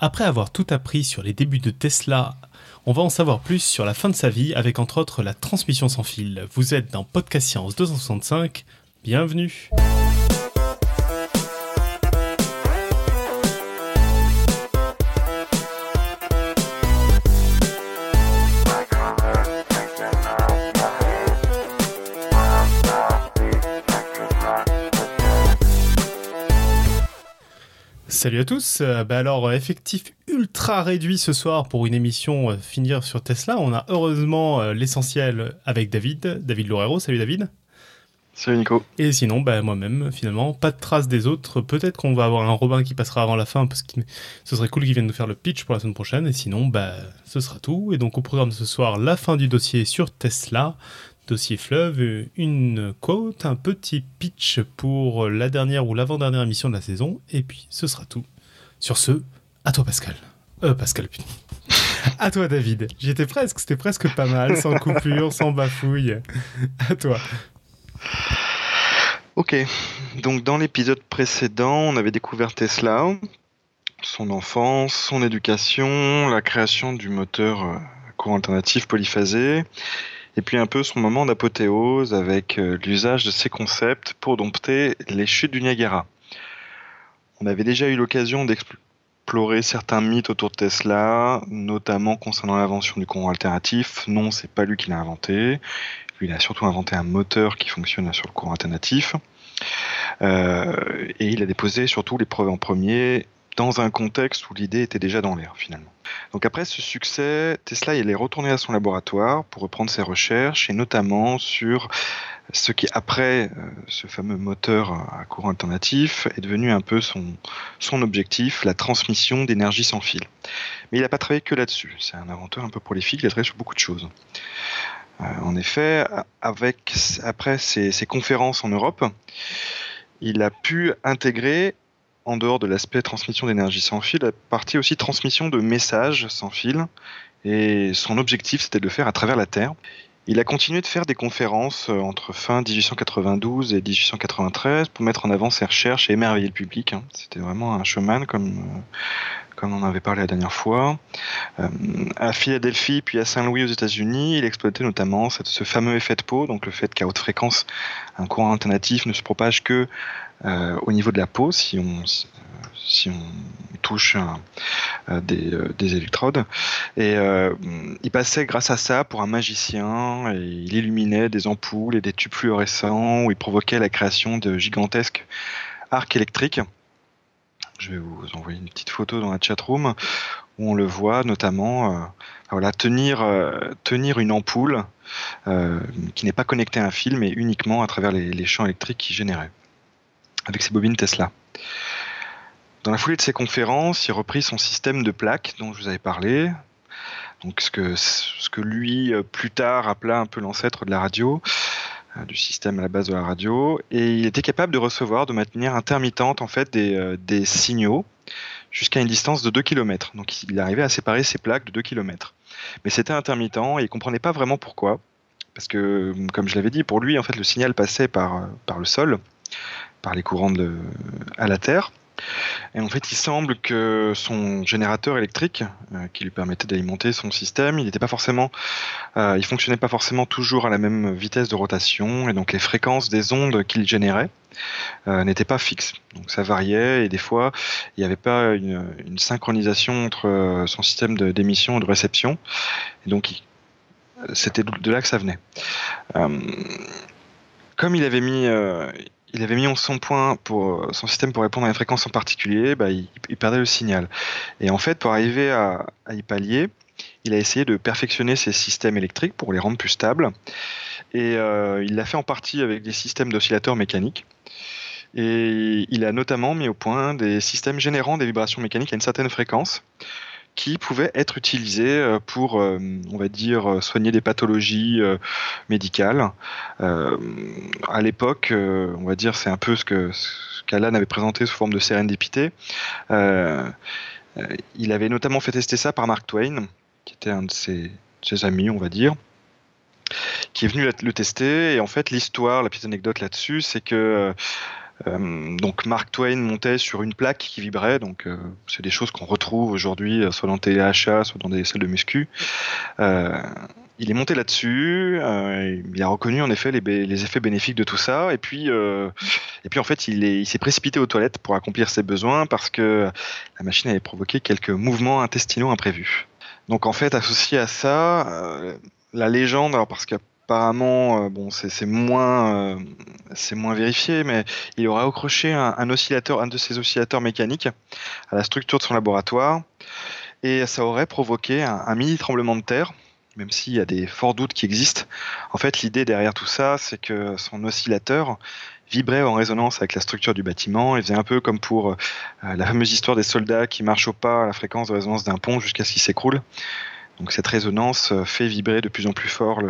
Après avoir tout appris sur les débuts de Tesla, on va en savoir plus sur la fin de sa vie avec entre autres la transmission sans fil. Vous êtes dans Podcast Science 265, bienvenue. Salut à tous. Euh, bah alors, effectif ultra réduit ce soir pour une émission euh, finir sur Tesla. On a heureusement euh, l'essentiel avec David, David Lorero. Salut David. Salut Nico. Et sinon, bah, moi-même, finalement, pas de traces des autres. Peut-être qu'on va avoir un Robin qui passera avant la fin parce que ce serait cool qu'il vienne nous faire le pitch pour la semaine prochaine. Et sinon, bah, ce sera tout. Et donc, au programme de ce soir, la fin du dossier sur Tesla, dossier fleuve, une quote, un petit pitch pour la dernière ou l'avant-dernière émission de la saison, et puis ce sera tout. Sur ce, à toi Pascal. Euh, Pascal, putain. à toi David. J'étais presque, c'était presque pas mal, sans coupure, sans bafouille. À toi. Ok, donc dans l'épisode précédent, on avait découvert Tesla, son enfance, son éducation, la création du moteur euh, courant alternatif polyphasé, et puis un peu son moment d'apothéose avec euh, l'usage de ces concepts pour dompter les chutes du Niagara. On avait déjà eu l'occasion d'explorer certains mythes autour de Tesla, notamment concernant l'invention du courant alternatif. Non, c'est pas lui qui l'a inventé. Lui, il a surtout inventé un moteur qui fonctionne sur le courant alternatif. Euh, et il a déposé surtout les preuves en premier dans un contexte où l'idée était déjà dans l'air finalement. Donc après ce succès, Tesla il est retourné à son laboratoire pour reprendre ses recherches et notamment sur ce qui après euh, ce fameux moteur à courant alternatif est devenu un peu son, objectif, la transmission d'énergie sans fil. Mais il n'a pas travaillé que là-dessus, c'est un inventeur un peu prolifique, il a travaillé sur beaucoup de choses. Euh, en effet, avec, après ses conférences en Europe, il a pu intégrer en dehors de l'aspect transmission d'énergie sans fil, la partie aussi transmission de messages sans fil. Et son objectif, c'était de le faire à travers la Terre. Il a continué de faire des conférences euh, entre fin 1892 et 1893 pour mettre en avant ses recherches et émerveiller le public. Hein. C'était vraiment un showman, comme, euh, comme on en avait parlé la dernière fois. Euh, à Philadelphie puis à Saint-Louis aux États-Unis, il exploitait notamment ce fameux effet de peau, donc le fait qu'à haute fréquence, un courant alternatif ne se propage que euh, au niveau de la peau si on, touche euh, des, électrodes. Et euh, il passait grâce à ça pour un magicien et il illuminait des ampoules et des tubes fluorescents où il provoquait la création de gigantesques arcs électriques. Je vais vous envoyer une petite photo dans la chat room où on le voit notamment voilà, tenir, tenir une ampoule qui n'est pas connectée à un fil mais uniquement à travers les, les champs électriques qu'il générait avec ses bobines Tesla. Dans la foulée de ses conférences, il reprit son système de plaques dont je vous avais parlé, donc ce que, lui euh, plus tard appela un peu l'ancêtre de la radio, euh, du système à la base de la radio, et il était capable de recevoir de manière intermittente en fait des, euh, signaux jusqu'à une distance de 2 km. Donc il arrivait à séparer ses plaques de 2 km. Mais c'était intermittent et il comprenait pas vraiment pourquoi. Parce que, comme je l'avais dit, pour lui, en fait, le signal passait par le sol par les courants à la Terre. Et en fait, il semble que son générateur électrique, euh, qui lui permettait d'alimenter son système, il n'était pas forcément, euh, il fonctionnait pas forcément toujours à la même vitesse de rotation, et donc les fréquences des ondes qu'il générait euh, n'étaient pas fixes. Donc ça variait, et des fois, il n'y avait pas une, une, synchronisation entre son système d'émission et de réception, et donc c'était de là que ça venait. comme il avait mis il avait mis son point pour son système pour répondre à une fréquence en particulier, bah, il, perdait le signal. Et en fait, pour arriver à, y pallier, il a essayé de perfectionner ses systèmes électriques pour les rendre plus stables. Et euh, il l'a fait en partie avec des systèmes d'oscillateurs mécaniques. Et il a notamment mis au point des systèmes générant des vibrations mécaniques à une certaine fréquence qui pouvaient être utilisés euh, pour, euh, on va dire, euh, soigner des pathologies médicales. à l'époque, on va dire, c'est un peu ce que qu'Alan avait présenté sous forme de sérendipité. il avait notamment fait tester ça par Mark Twain, qui était un de ses, ses amis, on va dire qui est venu le tester. Et en fait, l'histoire, la petite anecdote là-dessus, c'est que donc Mark Twain montait sur une plaque qui vibrait, donc c'est des choses qu'on retrouve aujourd'hui soit dans téléachat, soit dans des salles de muscu. il est monté là-dessus, il a reconnu en effet les, effets bénéfiques de tout ça, et puis, et puis en fait il, s'est précipité aux toilettes pour accomplir ses besoins parce que la machine avait provoqué quelques mouvements intestinaux imprévus. Donc en fait, associé à ça, euh, la légende, alors parce qu'apparemment, euh, bon, c'est moins, euh, c'est moins vérifié, mais il aurait accroché un, oscillateur, un de ses oscillateurs mécaniques, à la structure de son laboratoire, et ça aurait provoqué un, mini tremblement de terre. Même s'il y a des forts doutes qui existent, en fait, l'idée derrière tout ça, c'est que son oscillateur, vibrait en résonance avec la structure du bâtiment et faisait un peu comme pour euh, la fameuse histoire des soldats qui marchent au pas à la fréquence de résonance d'un pont jusqu'à ce qu'il s'écroule. Donc cette résonance euh, fait vibrer de plus en plus fort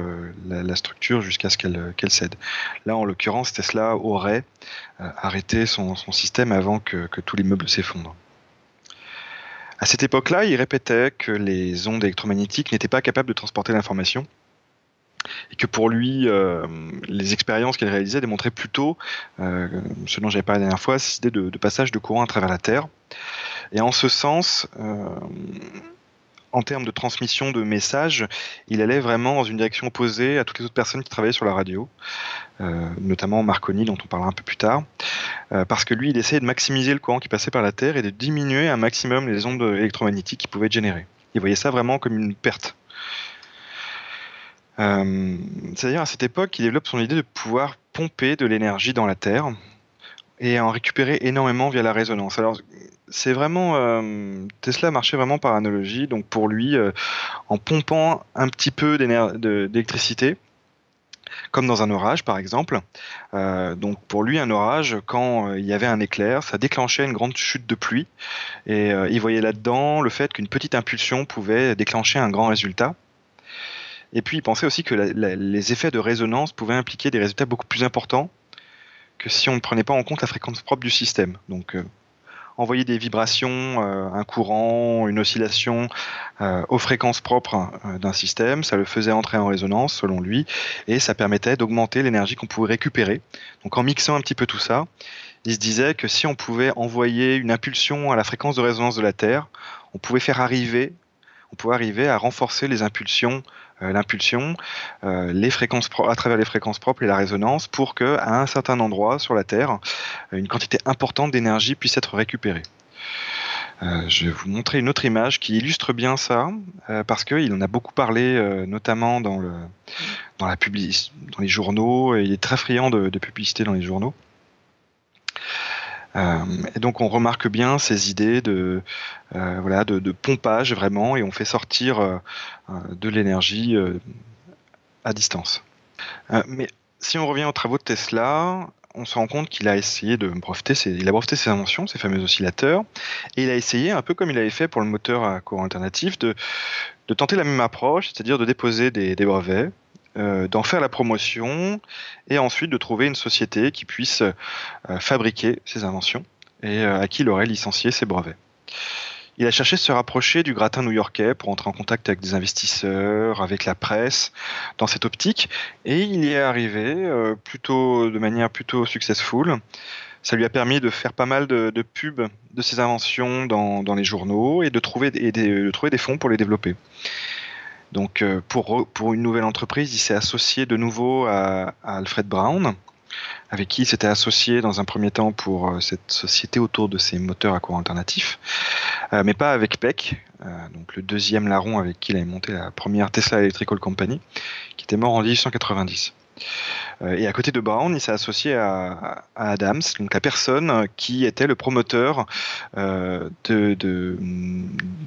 la, structure jusqu'à ce qu'elle cède. Là, en l'occurrence, Tesla aurait euh, arrêté son, système avant que, que tout l'immeuble s'effondre. À cette époque-là, il répétait que les ondes électromagnétiques n'étaient pas capables de transporter l'information et que pour lui, euh, les expériences qu'il réalisait démontraient plutôt, euh, ce dont j'avais parlé la dernière fois, cette idée de, passage de courant à travers la Terre. Et en ce sens, euh, en termes de transmission de messages, il allait vraiment dans une direction opposée à toutes les autres personnes qui travaillaient sur la radio, notamment Marconi, dont on parlera un peu plus tard, parce que lui, il essayait de maximiser le courant qui passait par la Terre et de diminuer un maximum les ondes électromagnétiques qui pouvaient être générées. Il voyait ça vraiment comme une perte euh, c'est-à-dire à cette époque, il développe son idée de pouvoir pomper de l'énergie dans la Terre et en récupérer énormément via la résonance. Alors c'est vraiment euh, Tesla marchait vraiment par analogie. Donc pour lui, euh, en pompant un petit peu d'électricité, comme dans un orage par exemple. donc pour lui, un orage, quand il y avait un éclair, ça déclenchait une grande chute de pluie. Et il voyait là-dedans le fait qu'une petite impulsion pouvait déclencher un grand résultat. Et puis il pensait aussi que les effets de résonance pouvaient impliquer des résultats beaucoup plus importants que si on ne prenait pas en compte la fréquence propre du système. Donc euh, envoyer des vibrations, euh, un courant, une oscillation euh, aux fréquences propres d'un système, ça le faisait entrer en résonance selon lui, et ça permettait d'augmenter l'énergie qu'on pouvait récupérer. Donc en mixant un petit peu tout ça, il se disait que si on pouvait envoyer une impulsion à la fréquence de résonance de la Terre, on pouvait faire arriver, on pouvait arriver à renforcer les impulsions l'impulsion, euh, les fréquences à travers les fréquences propres et la résonance pour que à un certain endroit sur la Terre, une quantité importante d'énergie puisse être récupérée. Euh, je vais vous montrer une autre image qui illustre bien ça, parce qu'il en a beaucoup parlé, notamment dans, le, dans, la dans les journaux, et il est très friand de, de publicité dans les journaux. Euh, et donc on remarque bien ces idées de, euh, voilà, de, pompage vraiment, et on fait sortir euh, de l'énergie à distance. mais si on revient aux travaux de Tesla, on se rend compte qu'il a essayé de breveter ses, il a breveté ses inventions, ses fameux oscillateurs, et il a essayé, un peu comme il avait fait pour le moteur à courant alternatif, de, de tenter la même approche, c'est-à-dire de déposer des, des brevets euh, d'en faire la promotion et ensuite de trouver une société qui puisse euh, fabriquer ses inventions et euh, à qui il aurait licencié ses brevets. Il a cherché à se rapprocher du gratin new-yorkais pour entrer en contact avec des investisseurs, avec la presse, dans cette optique, et il y est arrivé plutôt de manière plutôt successful. Ça lui a permis de faire pas mal de, pubs de ses inventions dans, les journaux et de trouver, et de trouver des fonds pour les développer. Donc euh, pour, une nouvelle entreprise, il s'est associé de nouveau à, Alfred Brown, avec qui il s'était associé dans un premier temps pour euh, cette société autour de ses moteurs à courant alternatif, euh, mais pas avec Peck, donc le deuxième larron avec qui il avait monté la première Tesla Electrical Company, qui était mort en 1890. Euh, et à côté de Brown, il s'est associé à, Adams, donc la personne qui était le promoteur euh, de,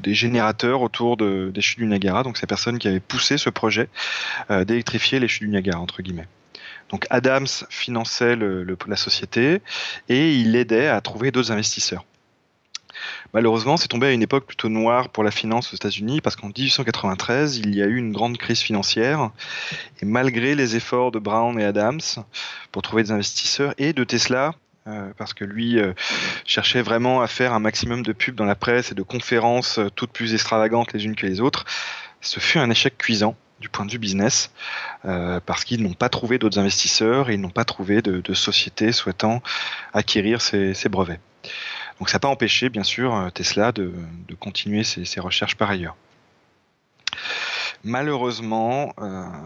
des générateurs autour de, des chutes du Niagara. Donc c'est la personne qui avait poussé ce projet euh, d'électrifier les chutes du Niagara, entre guillemets. Donc Adams finançait la société et il aidait à trouver d'autres investisseurs. Malheureusement, c'est tombé à une époque plutôt noire pour la finance aux États-Unis parce qu'en 1893, il y a eu une grande crise financière et malgré les efforts de Brown et Adams pour trouver des investisseurs et de Tesla, euh, parce que lui euh, cherchait vraiment à faire un maximum de pubs dans la presse et de conférences euh, toutes plus extravagantes les unes que les autres, ce fut un échec cuisant. du point de vue business, parce qu'ils n'ont pas trouvé d'autres investisseurs et ils n'ont pas trouvé de, de sociétés souhaitant acquérir ces, brevets. Donc ça n'a pas empêché, bien sûr, Tesla de, continuer ses, recherches par ailleurs. Malheureusement,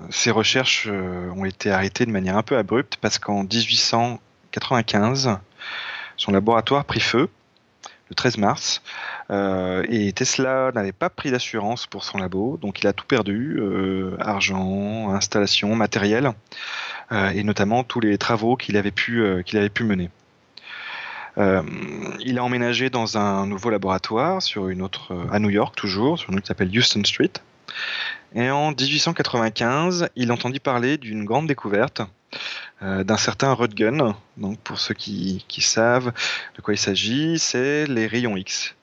ces recherches ont été arrêtées de manière un peu abrupte parce qu'en 1895, son laboratoire prit feu le 13 mars. Euh, et Tesla n'avait pas pris d'assurance pour son labo, donc il a tout perdu, euh, argent, installation, matériel, euh, et notamment tous les travaux qu'il avait pu mener. Il a emménagé dans un nouveau laboratoire sur une autre, à New York toujours, sur une rue qui s'appelle Houston Street. Et en 1895, il entendit parler d'une grande découverte euh, d'un certain Röntgen. Donc pour ceux qui, savent de quoi il s'agit, c'est les rayons X.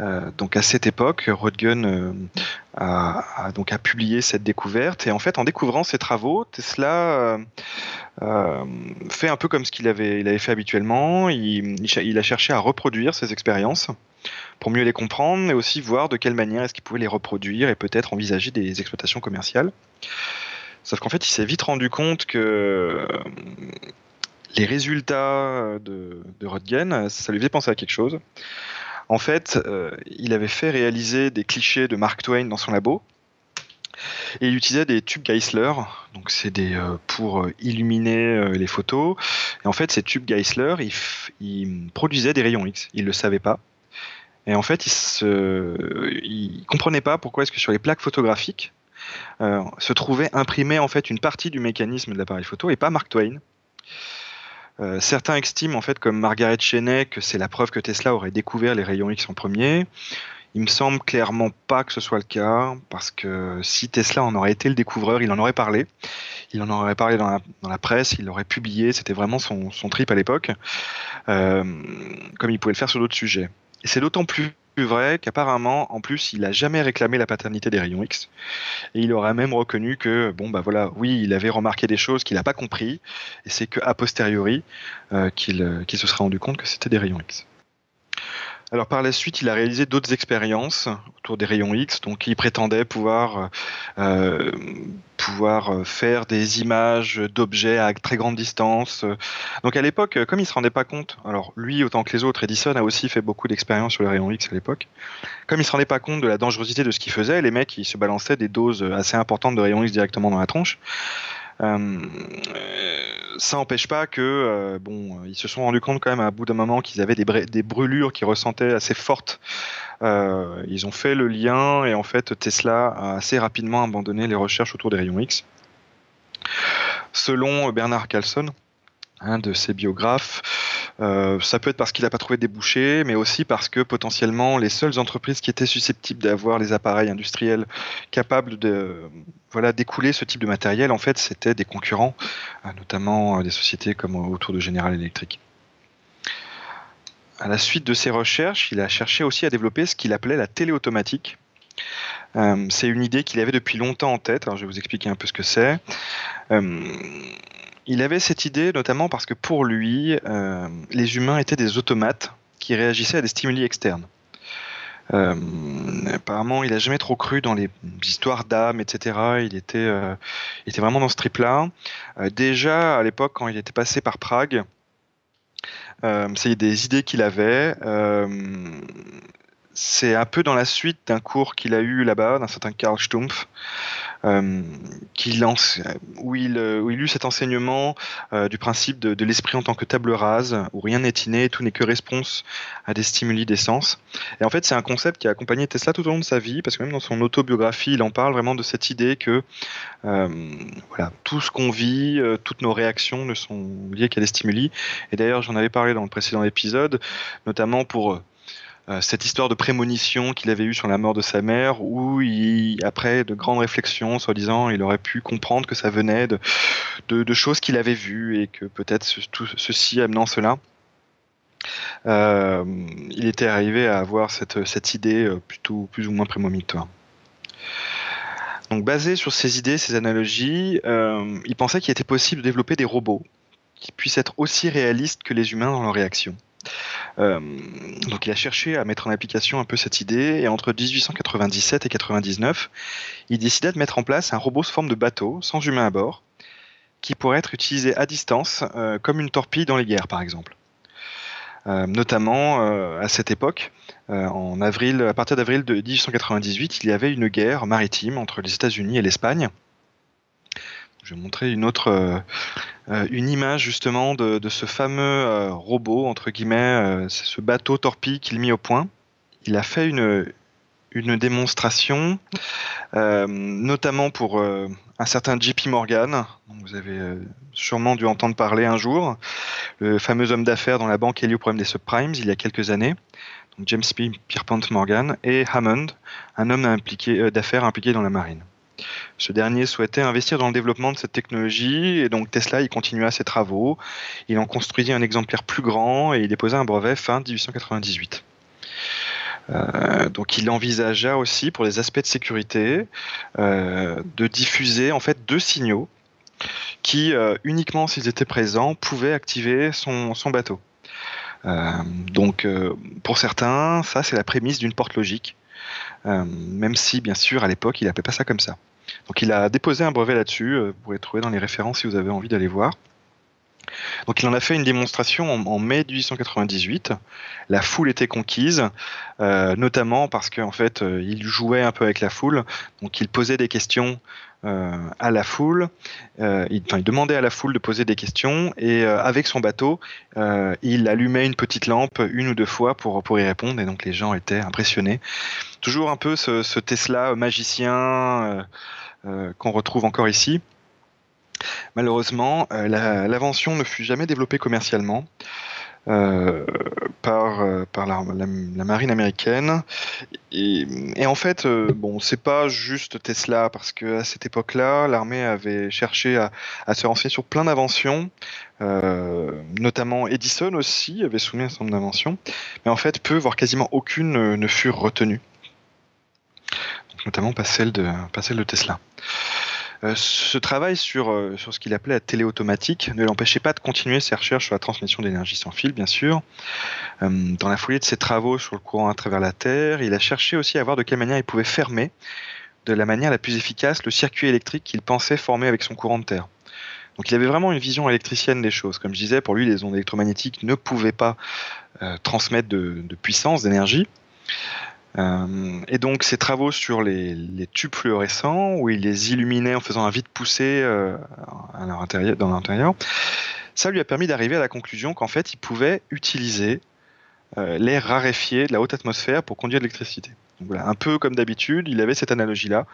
Euh, donc à cette époque, Röntgen euh, a, donc publié cette découverte et en fait en découvrant ses travaux, Tesla fait un peu comme ce qu'il avait, fait habituellement. Il, a cherché à reproduire ses expériences pour mieux les comprendre, mais aussi voir de quelle manière est-ce qu'il pouvait les reproduire et peut-être envisager des exploitations commerciales. Sauf qu'en fait, il s'est vite rendu compte que euh, les résultats de, de ça lui faisait penser à quelque chose. En fait, euh, il avait fait réaliser des clichés de Mark Twain dans son labo. Et il utilisait des tubes Geissler, donc c'est des euh, pour illuminer les photos. Et en fait, ces tubes Geissler, ils, produisaient des rayons X. Il le savait pas. Et en fait, il se, il comprenait pas pourquoi est-ce que sur les plaques photographiques, euh, se trouvait imprimé en fait une partie du mécanisme de l'appareil photo et pas Mark Twain. Euh, certains estiment en fait comme Margaret Cheney que c'est la preuve que Tesla aurait découvert les rayons X en premier. Il me semble clairement pas que ce soit le cas, parce que si Tesla en aurait été le découvreur, il en aurait parlé. Il en aurait parlé dans la, presse, il l'aurait publié, c'était vraiment son, trip à l'époque, euh, comme il pouvait le faire sur d'autres sujets. Et c'est d'autant plus plus vrai qu'apparemment, en plus, il a jamais réclamé la paternité des rayons X. Et il aurait même reconnu que, bon, bah voilà, oui, il avait remarqué des choses qu'il n'a pas compris, et c'est qu'a posteriori euh, qu'il se serait rendu compte que c'était des rayons X. Alors par la suite, il a réalisé d'autres expériences autour des rayons X, donc il prétendait pouvoir euh, pouvoir faire des images d'objets à très grande distance. Donc à l'époque, comme il se rendait pas compte, alors lui autant que les autres, Edison a aussi fait beaucoup d'expériences sur les rayons X à l'époque. Comme il se rendait pas compte de la dangerosité de ce qu'il faisait, les mecs ils se balançaient des doses assez importantes de rayons X directement dans la tronche. Euh, ça n'empêche pas que euh, bon, ils se sont rendus compte quand même à bout d'un moment qu'ils avaient des, des, brûlures qui ressentaient assez fortes. Euh, ils ont fait le lien et en fait Tesla a assez rapidement abandonné les recherches autour des rayons X. Selon Bernard Carlson, un de ses biographes, euh, ça peut être parce qu'il n'a pas trouvé de débouchés, mais aussi parce que potentiellement les seules entreprises qui étaient susceptibles d'avoir les appareils industriels capables de voilà d'écouler ce type de matériel, en fait, c'était des concurrents, euh, notamment euh, des sociétés comme autour de General Electric. À la suite de ses recherches, il a cherché aussi à développer ce qu'il appelait la téléautomatique. c'est une idée qu'il avait depuis longtemps en tête. Je vais vous expliquer un peu ce que c'est. Il avait cette idée notamment parce que pour lui, euh, les humains étaient des automates qui réagissaient à des stimuli externes. Euh, apparemment, il n'a jamais trop cru dans les histoires d'âme, etc. Il était, euh, il était vraiment dans ce trip-là. déjà à l'époque, quand il était passé par Prague, c'est des idées qu'il avait. C'est un peu dans la suite d'un cours qu'il a eu là-bas, d'un certain Karl Stumpf, euh, lance, où il, euh, où il eut cet enseignement euh, du principe de, l'esprit en tant que table rase, où rien n'est inné, tout n'est que réponse à des stimuli d'essence. Et en fait, c'est un concept qui a accompagné Tesla tout au long de sa vie, parce que même dans son autobiographie, il en parle vraiment de cette idée que voilà, tout ce qu'on vit, toutes nos réactions ne sont liées qu'à des stimuli. Et d'ailleurs, j'en avais parlé dans le précédent épisode, notamment pour cette histoire de prémonition qu'il avait eue sur la mort de sa mère, où après de grandes réflexions, soi-disant, il aurait pu comprendre que ça venait de, choses qu'il avait vues et que peut-être tout ceci amenant cela. Euh, il était arrivé à avoir cette, cette idée euh, plutôt plus ou moins prémonitoire. Donc basé sur ces idées, ces analogies, il pensait qu'il était possible de développer des robots qui puissent être aussi réalistes que les humains dans leurs réactions. Donc il a cherché à mettre en application un peu cette idée et entre 1897 et 99, il décida de mettre en place un robot sous forme de bateau sans humain à bord qui pourrait être utilisé à distance comme une torpille dans les guerres par exemple. notamment à cette époque, en avril, à partir d'avril de 1898, il y avait une guerre maritime entre les États-Unis et l'Espagne je vais montrer une autre, euh, euh, une image justement de, ce fameux euh, robot entre guillemets, ce bateau torpille qu'il mit au point. Il a fait une, une démonstration, notamment pour un certain JP Morgan. Vous avez sûrement dû entendre parler un jour, le fameux homme d'affaires dans la banque est lié au problème des subprimes il y a quelques années. Donc James P. Pierpont Morgan et Hammond, un homme d'affaires impliqué dans la marine. Ce dernier souhaitait investir dans le développement de cette technologie et donc Tesla il continua ses travaux. Il en construisit un exemplaire plus grand et il déposa un brevet fin 1898. Euh, donc il envisagea aussi pour les aspects de sécurité euh, de diffuser en fait deux signaux qui euh, uniquement s'ils étaient présents pouvaient activer son bateau. donc pour certains ça c'est la prémisse d'une porte logique. Même si bien sûr à l'époque il n'appelait pas ça comme ça. Donc il a déposé un brevet là-dessus, euh, vous pourrez trouver dans les références si vous avez envie d'aller voir. Donc il en a fait une démonstration en, mai 1898. La foule était conquise, euh, notamment parce qu'en fait euh, il jouait un peu avec la foule. Donc il posait des questions à la foule. il, demandait à la foule de poser des questions et avec son bateau, il allumait une petite lampe une ou deux fois pour y répondre. Et donc les gens étaient impressionnés. Toujours un peu ce Tesla magicien euh, qu'on retrouve encore ici. Malheureusement, euh, l'invention ne fut jamais développée commercialement. Euh, par, par la, marine américaine. Et, en fait, bon, c'est pas juste Tesla, parce que à cette époque-là, l'armée avait cherché à, se renseigner sur plein d'inventions, notamment Edison aussi avait soumis un certain nombre d'inventions, mais en fait, peu, voire quasiment aucune ne furent retenues notamment pas celle de Tesla. Euh, ce travail sur, euh, sur ce qu'il appelait la télé automatique ne l'empêchait pas de continuer ses recherches sur la transmission d'énergie sans fil, bien sûr. Euh, dans la foulée de ses travaux sur le courant à travers la Terre, il a cherché aussi à voir de quelle manière il pouvait fermer de la manière la plus efficace le circuit électrique qu'il pensait former avec son courant de terre. Donc il avait vraiment une vision électricienne des choses. Comme je disais, pour lui, les ondes électromagnétiques ne pouvaient pas transmettre de, de puissance, d'énergie. Euh, et donc ses travaux sur les, tubes fluorescents, où il les illuminait en faisant un vide poussé euh, à leur intérieur, dans l'intérieur, ça lui a permis d'arriver à la conclusion qu'en fait il pouvait utiliser euh, l'air raréfié de la haute atmosphère pour conduire de l'électricité. Voilà, un peu comme d'habitude, il avait cette analogie-là.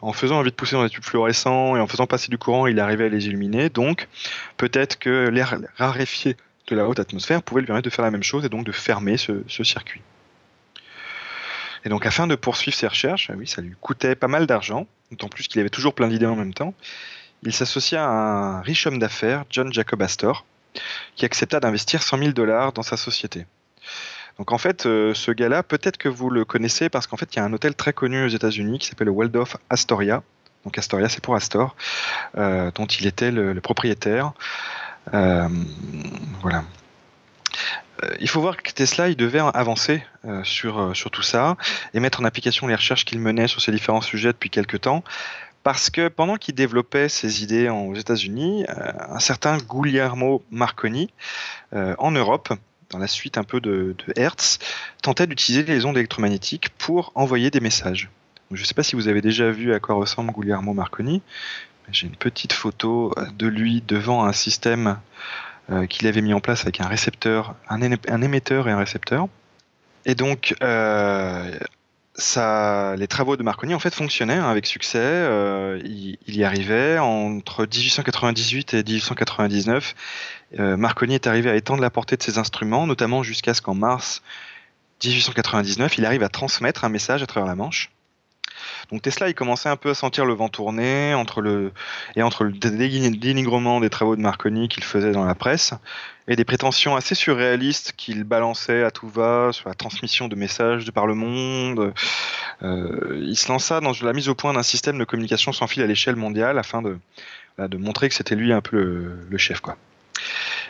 En faisant un vide poussé dans les tubes fluorescents et en faisant passer du courant, il arrivait à les illuminer. Donc peut-être que l'air raréfié de la haute atmosphère pouvait lui permettre de faire la même chose et donc de fermer ce circuit. Et donc, afin de poursuivre ses recherches, oui, ça lui coûtait pas mal d'argent, d'autant plus qu'il avait toujours plein d'idées en même temps. Il s'associa à un riche homme d'affaires, John Jacob Astor, qui accepta d'investir 100 000 dollars dans sa société. Donc en fait, euh, ce gars-là, peut-être que vous le connaissez parce qu'en fait, il y a un hôtel très connu aux États-Unis qui s'appelle le Waldorf Astoria. Donc Astoria, c'est pour Astor, euh, dont il était le, propriétaire. Euh, voilà. Euh, il faut voir que Tesla, il devait avancer euh, sur, euh, sur tout ça et mettre en application les recherches qu'il menait sur ces différents sujets depuis quelques temps. Parce que pendant qu'il développait ses idées aux États-Unis, un certain Guglielmo Marconi, en Europe, dans la suite un peu de, Hertz, tentait d'utiliser les ondes électromagnétiques pour envoyer des messages. Je ne sais pas si vous avez déjà vu à quoi ressemble Guglielmo Marconi. J'ai une petite photo de lui devant un système qu'il avait mis en place avec un émetteur et un récepteur. Et donc, euh, les travaux de Marconi en fait fonctionnaient hein, avec succès. Euh, il, y arrivait entre 1898 et 1899. Marconi est arrivé à étendre la portée de ses instruments, notamment jusqu'à ce qu'en mars 1899, il arrive à transmettre un message à travers la Manche. Donc Tesla, il commençait un peu à sentir le vent tourner entre le et entre le dénigrement des travaux de Marconi qu'il faisait dans la presse et des prétentions assez surréalistes qu'il balançait à tout va sur la transmission de messages de par le monde. Euh, il se lança dans la mise au point d'un système de communication sans fil à l'échelle mondiale afin de, de montrer que c'était lui un peu le, le chef quoi.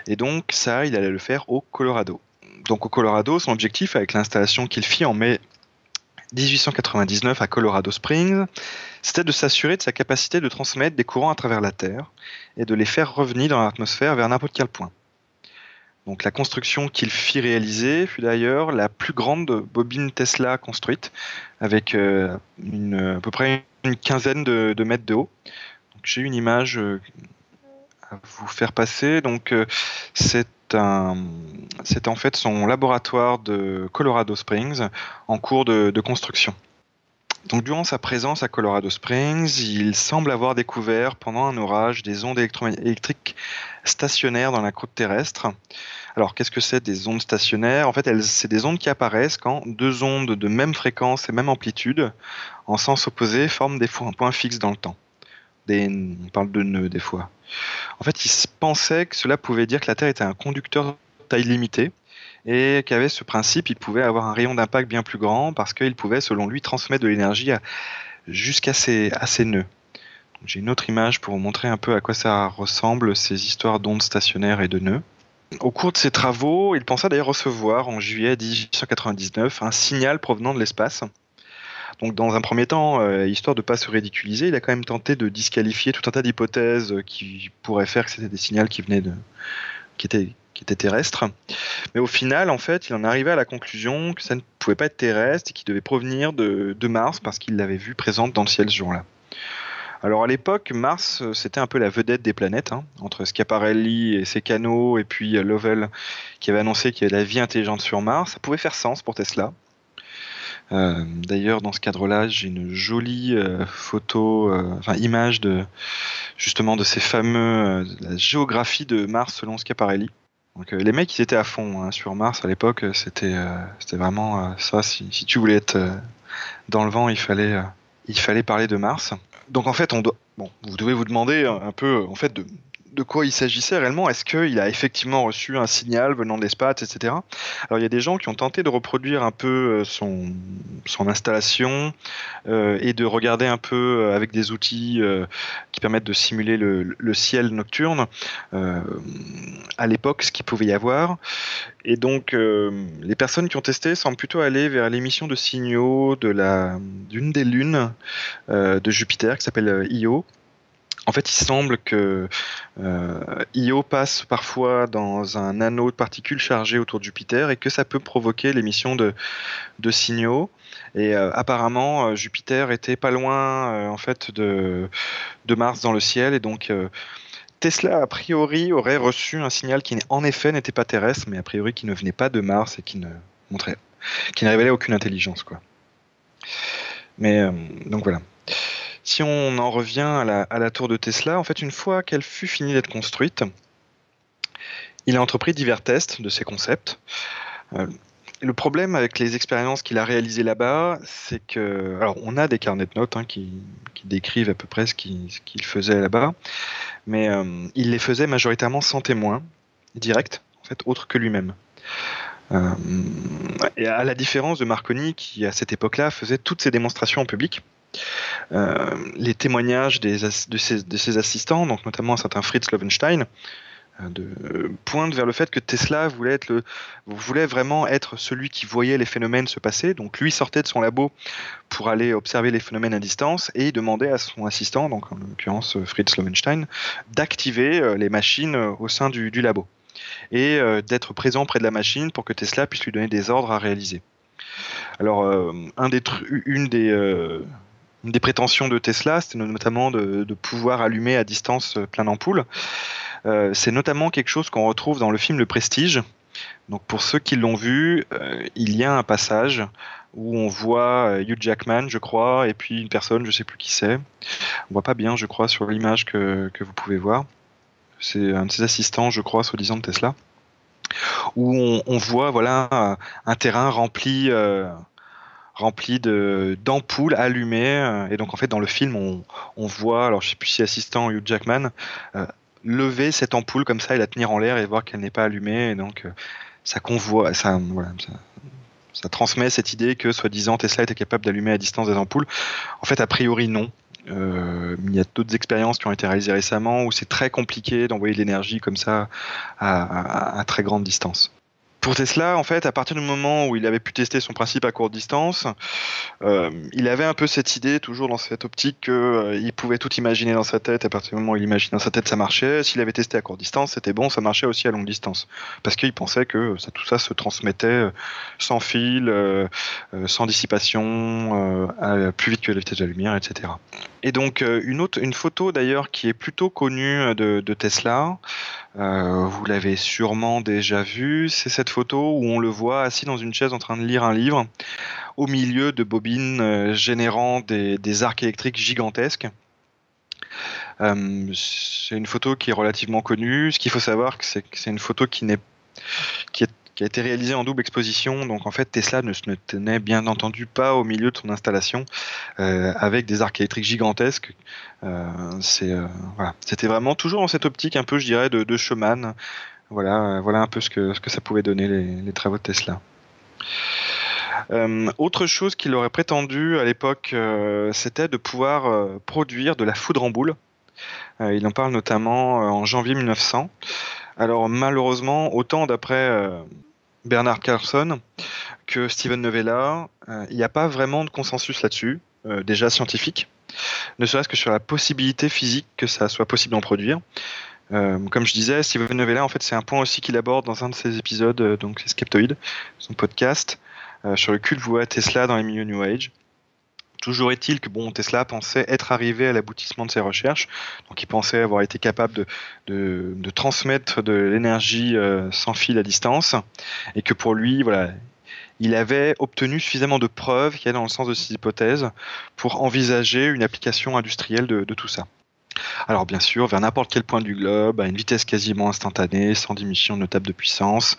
Et donc ça, il allait le faire au Colorado. donc au Colorado, son objectif avec l'installation qu'il fit en mai 1899 à Colorado Springs, c'était de s'assurer de sa capacité de transmettre des courants à travers la Terre et de les faire revenir dans l'atmosphère vers n'importe quel point. Donc la construction qu'il fit réaliser fut d'ailleurs la plus grande bobine Tesla construite, avec euh, à peu près une quinzaine de, mètres de haut. J'ai une image euh, à vous faire passer. Donc euh, c'est c'est en fait son laboratoire de Colorado Springs en cours de, construction. Donc durant sa présence à Colorado Springs, il semble avoir découvert pendant un orage des ondes électriques stationnaires dans la croûte terrestre. Alors qu'est-ce que c'est des ondes stationnaires? En fait, c'est des ondes qui apparaissent quand deux ondes de même fréquence et même amplitude, en sens opposé, forment des fois un point fixe dans le temps. On parle de nœuds des fois. En fait, il pensait que cela pouvait dire que la Terre était un conducteur taille limitée et qu'avec ce principe, il pouvait avoir un rayon d'impact bien plus grand parce qu'il pouvait, selon lui, transmettre de l'énergie jusqu'à ses, nœuds. J'ai une autre image pour vous montrer un peu à quoi ça ressemble, ces histoires d'ondes stationnaires et de nœuds. Au cours de ses travaux, il pensa d'ailleurs recevoir en juillet 1899 un signal provenant de l'espace donc dans un premier temps, euh, histoire de pas se ridiculiser, il a quand même tenté de disqualifier tout un tas d'hypothèses qui pourraient faire que c'était des signaux qui venaient de, qui étaient, qui étaient terrestres. Mais au final, en fait, il en arrivait à la conclusion que ça ne pouvait pas être terrestre et qu'il devait provenir de, Mars parce qu'il l'avait vu présente dans le ciel ce jour-là. Alors à l'époque, Mars, euh, c'était un peu la vedette des planètes, hein, entre Schiaparelli et ses canaux, et puis euh, Lovell qui avait annoncé qu'il y avait la vie intelligente sur Mars. Ça pouvait faire sens pour Tesla. Euh, d'ailleurs, dans ce cadre-là, j'ai une jolie euh, photo, euh, enfin image de justement de ces fameux la géographie de Mars selon Schiaparelli. Donc les mecs, ils étaient à fond hein, sur Mars à l'époque. C'était c'était vraiment ça. Si, si, tu voulais être dans le vent, il fallait il fallait parler de Mars. Donc en fait, on doit, bon, vous devez vous demander un peu en fait de de quoi il s'agissait réellement. Est-ce qu'il a effectivement reçu un signal venant de l'espace, etc. Alors il y a des gens qui ont tenté de reproduire un peu euh, son, installation euh, et de regarder un peu euh, avec des outils qui permettent de simuler le, ciel nocturne à l'époque ce qu'il pouvait y avoir. Et donc les personnes qui ont testé semblent plutôt aller vers l'émission de signaux d'une des lunes de Jupiter qui s'appelle Io en fait, il semble que euh, Io passe parfois dans un anneau de particules chargées autour de Jupiter et que ça peut provoquer l'émission de, signaux. Et euh, apparemment, euh, Jupiter était pas loin en fait de, Mars dans le ciel et donc Tesla a priori aurait reçu un signal qui en effet n'était pas terrestre, mais a priori qui ne venait pas de Mars et qui ne montrait, qui ne révélait aucune intelligence quoi. Mais donc voilà. Si on en revient à la, tour de Tesla, en fait, une fois qu'elle fut finie d'être construite, il a entrepris divers tests de ses concepts. Euh, le problème avec les expériences qu'il a réalisées là-bas, c'est que, alors, on a des carnets de notes hein, qui, décrivent à peu près ce qu'il faisait là-bas, mais euh, il les faisait majoritairement sans témoin direct, en fait, autre que lui-même. Euh, et à la différence de Marconi, qui à cette époque-là faisait toutes ses démonstrations en public, les témoignages de, ses, assistants, donc notamment un certain Fritz Lovenstein, euh, de, pointent vers le fait que Tesla voulait, vraiment être celui qui voyait les phénomènes se passer. Donc lui sortait de son labo pour aller observer les phénomènes à distance et il demandait à son assistant, donc en l'occurrence Fritz Lovenstein, d'activer euh, les machines au sein du, labo et d'être présent près de la machine pour que Tesla puisse lui donner des ordres à réaliser. Alors, un des une des, une des prétentions de Tesla, c'était notamment de, pouvoir allumer à distance euh, plein d'ampoules. Euh, c'est notamment quelque chose qu'on retrouve dans le film Le Prestige. Donc pour ceux qui l'ont vu, euh, il y a un passage où on voit Hugh Jackman, je crois, et puis une personne, je sais plus qui c'est. On voit pas bien, je crois, sur l'image que, vous pouvez voir. C'est un de ses assistants, je crois, soi-disant de Tesla, où on, voit voilà un terrain rempli rempli de d'ampoules allumées euh, et donc en fait dans le film on, on voit alors je sais plus si assistant Hugh Jackman euh, lever cette ampoule comme ça et la tenir en l'air et voir qu'elle n'est pas allumée et donc euh, ça convoit ça, voilà, ça, transmet cette idée que soi-disant Tesla était capable d'allumer à distance des ampoules en fait a priori non il y a d'autres expériences qui ont été réalisées récemment où c'est très compliqué d'envoyer de l'énergie comme ça à, très grande distance. Pour Tesla, en fait, à partir du moment où il avait pu tester son principe à courte distance, euh, il avait un peu cette idée, toujours dans cette optique, qu'il euh, pouvait tout imaginer dans sa tête. À partir du moment où il imaginait dans sa tête, ça marchait. S'il avait testé à courte distance, c'était bon, ça marchait aussi à longue distance. Parce qu'il pensait que ça, tout ça se transmettait euh, sans fil, euh, euh, sans dissipation, plus vite que la vitesse de la lumière, etc. Et donc, une, autre, une photo d'ailleurs qui est plutôt connue de, de Tesla, euh, vous l'avez sûrement déjà vu, c'est cette photo où on le voit assis dans une chaise en train de lire un livre, au milieu de bobines euh, générant des, arcs électriques gigantesques. Euh, c'est une photo qui est relativement connue. Ce qu'il faut savoir, c'est que c'est une photo qui, n'est, qui est qui a été réalisé en double exposition. Donc en fait, Tesla ne se tenait bien entendu pas au milieu de son installation euh, avec des arcs électriques gigantesques. Euh, euh, c'était vraiment toujours dans cette optique un peu, je dirais, de, de showman. Voilà, un peu ce que ça pouvait donner les, travaux de Tesla. Autre chose qu'il aurait prétendu à l'époque, c'était de pouvoir produire de la foudre en boule. Il en parle notamment en janvier 1900. Alors malheureusement, autant d'après euh, Bernard Carlson que Steven Novella, euh, il n'y a pas vraiment de consensus là-dessus, euh, déjà scientifique, ne serait-ce que sur la possibilité physique que ça soit possible d'en produire. comme je disais, Steven Novella, en fait, c'est un point aussi qu'il aborde dans un de ses épisodes, donc c'est Skeptoid, son podcast, sur le culte voué à Tesla dans les milieux New Age. Toujours est-il que bon, Tesla pensait être arrivé à l'aboutissement de ses recherches, donc il pensait avoir été capable de, transmettre de l'énergie euh, sans fil à distance, et que pour lui, voilà, il avait obtenu suffisamment de preuves qui allaient dans le sens de ses hypothèses pour envisager une application industrielle de, de tout ça. Alors bien sûr, vers n'importe quel point du globe, à une vitesse quasiment instantanée, sans diminution notable de puissance,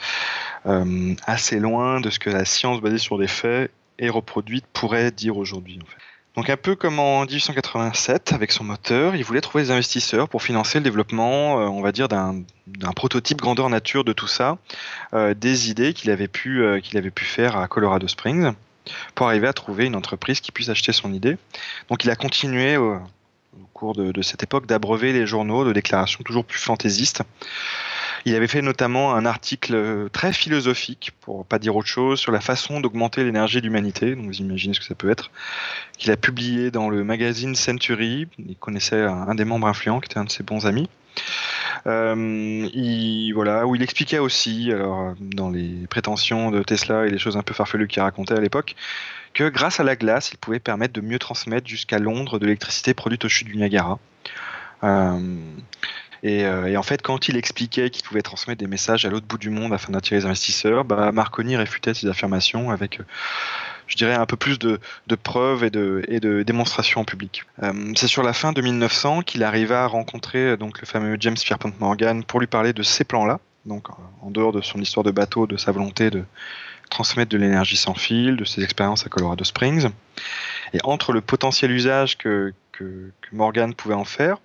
euh, assez loin de ce que la science basée sur des faits et reproduite pourrait dire aujourd'hui. Donc un peu comme en 1887 avec son moteur, il voulait trouver des investisseurs pour financer le développement, euh, on va dire, d'un prototype grandeur nature de tout ça, euh, des idées qu'il avait, pu, euh, avait pu faire à Colorado Springs pour arriver à trouver une entreprise qui puisse acheter son idée. Donc il a continué au, cours de cette époque d'abreuver les journaux de déclarations toujours plus fantaisistes il avait fait notamment un article très philosophique, pour pas dire autre chose, sur la façon d'augmenter l'énergie de l'humanité. Donc vous imaginez ce que ça peut être. Qu'il a publié dans le magazine Century. Il connaissait un, des membres influents, qui était un de ses bons amis. Euh, il, voilà, où il expliquait aussi, alors, dans les prétentions de Tesla et les choses un peu farfelues qu'il racontait à l'époque, que grâce à la glace, il pouvait permettre de mieux transmettre jusqu'à Londres de l'électricité produite au chute du Niagara. Euh, et, euh, et, en fait, quand il expliquait qu'il pouvait transmettre des messages à l'autre bout du monde afin d'attirer les investisseurs, bah, Marconi réfutait ces affirmations avec, euh, je dirais, un peu plus de, preuves et de, démonstrations en public. Euh, c'est sur la fin de 1900 qu'il arriva à rencontrer donc le fameux James Pierpont Morgan pour lui parler de ces plans-là. Donc, en dehors de son histoire de bateau, de sa volonté de transmettre de l'énergie sans fil, de ses expériences à Colorado Springs. Et entre le potentiel usage que, Morgan pouvait en faire,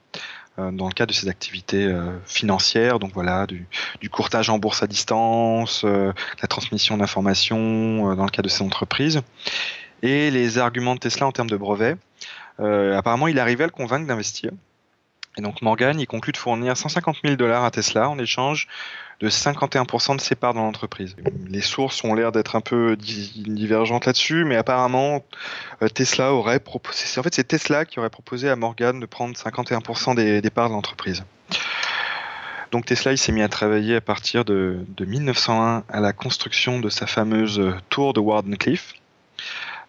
dans le cadre de ses activités euh, financières, donc voilà, du, du, courtage en bourse à distance, euh, la transmission d'informations dans le cadre de ses entreprises, et les arguments de Tesla en termes de brevets. apparemment, il arrivait à le convaincre d'investir. Et donc Morgan, il conclut de fournir 150 000 dollars à Tesla en échange de 51% de ses parts dans l'entreprise. Les sources ont l'air d'être un peu divergentes là-dessus, mais apparemment euh, Tesla aurait proposé. En fait, c'est Tesla qui aurait proposé à Morgan de prendre 51% des, parts de l'entreprise. Donc Tesla, il s'est mis à travailler à partir de, de, 1901 à la construction de sa fameuse tour de Wardenclyffe,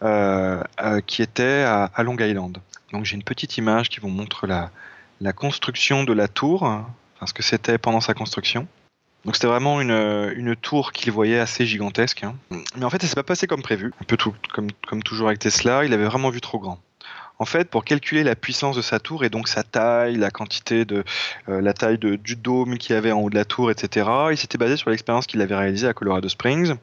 euh, euh, qui était à, à, Long Island. Donc j'ai une petite image qui vous montre la, la construction de la tour, enfin, ce que c'était pendant sa construction. Donc c'était vraiment une, une tour qu'il voyait assez gigantesque. Hein. Mais en fait, ça s'est pas passé comme prévu. Un peu tout, comme, comme toujours avec Tesla, il avait vraiment vu trop grand. En fait, pour calculer la puissance de sa tour et donc sa taille, la quantité de euh, la taille de, du dôme qu'il y avait en haut de la tour, etc., il s'était basé sur l'expérience qu'il avait réalisée à Colorado Springs.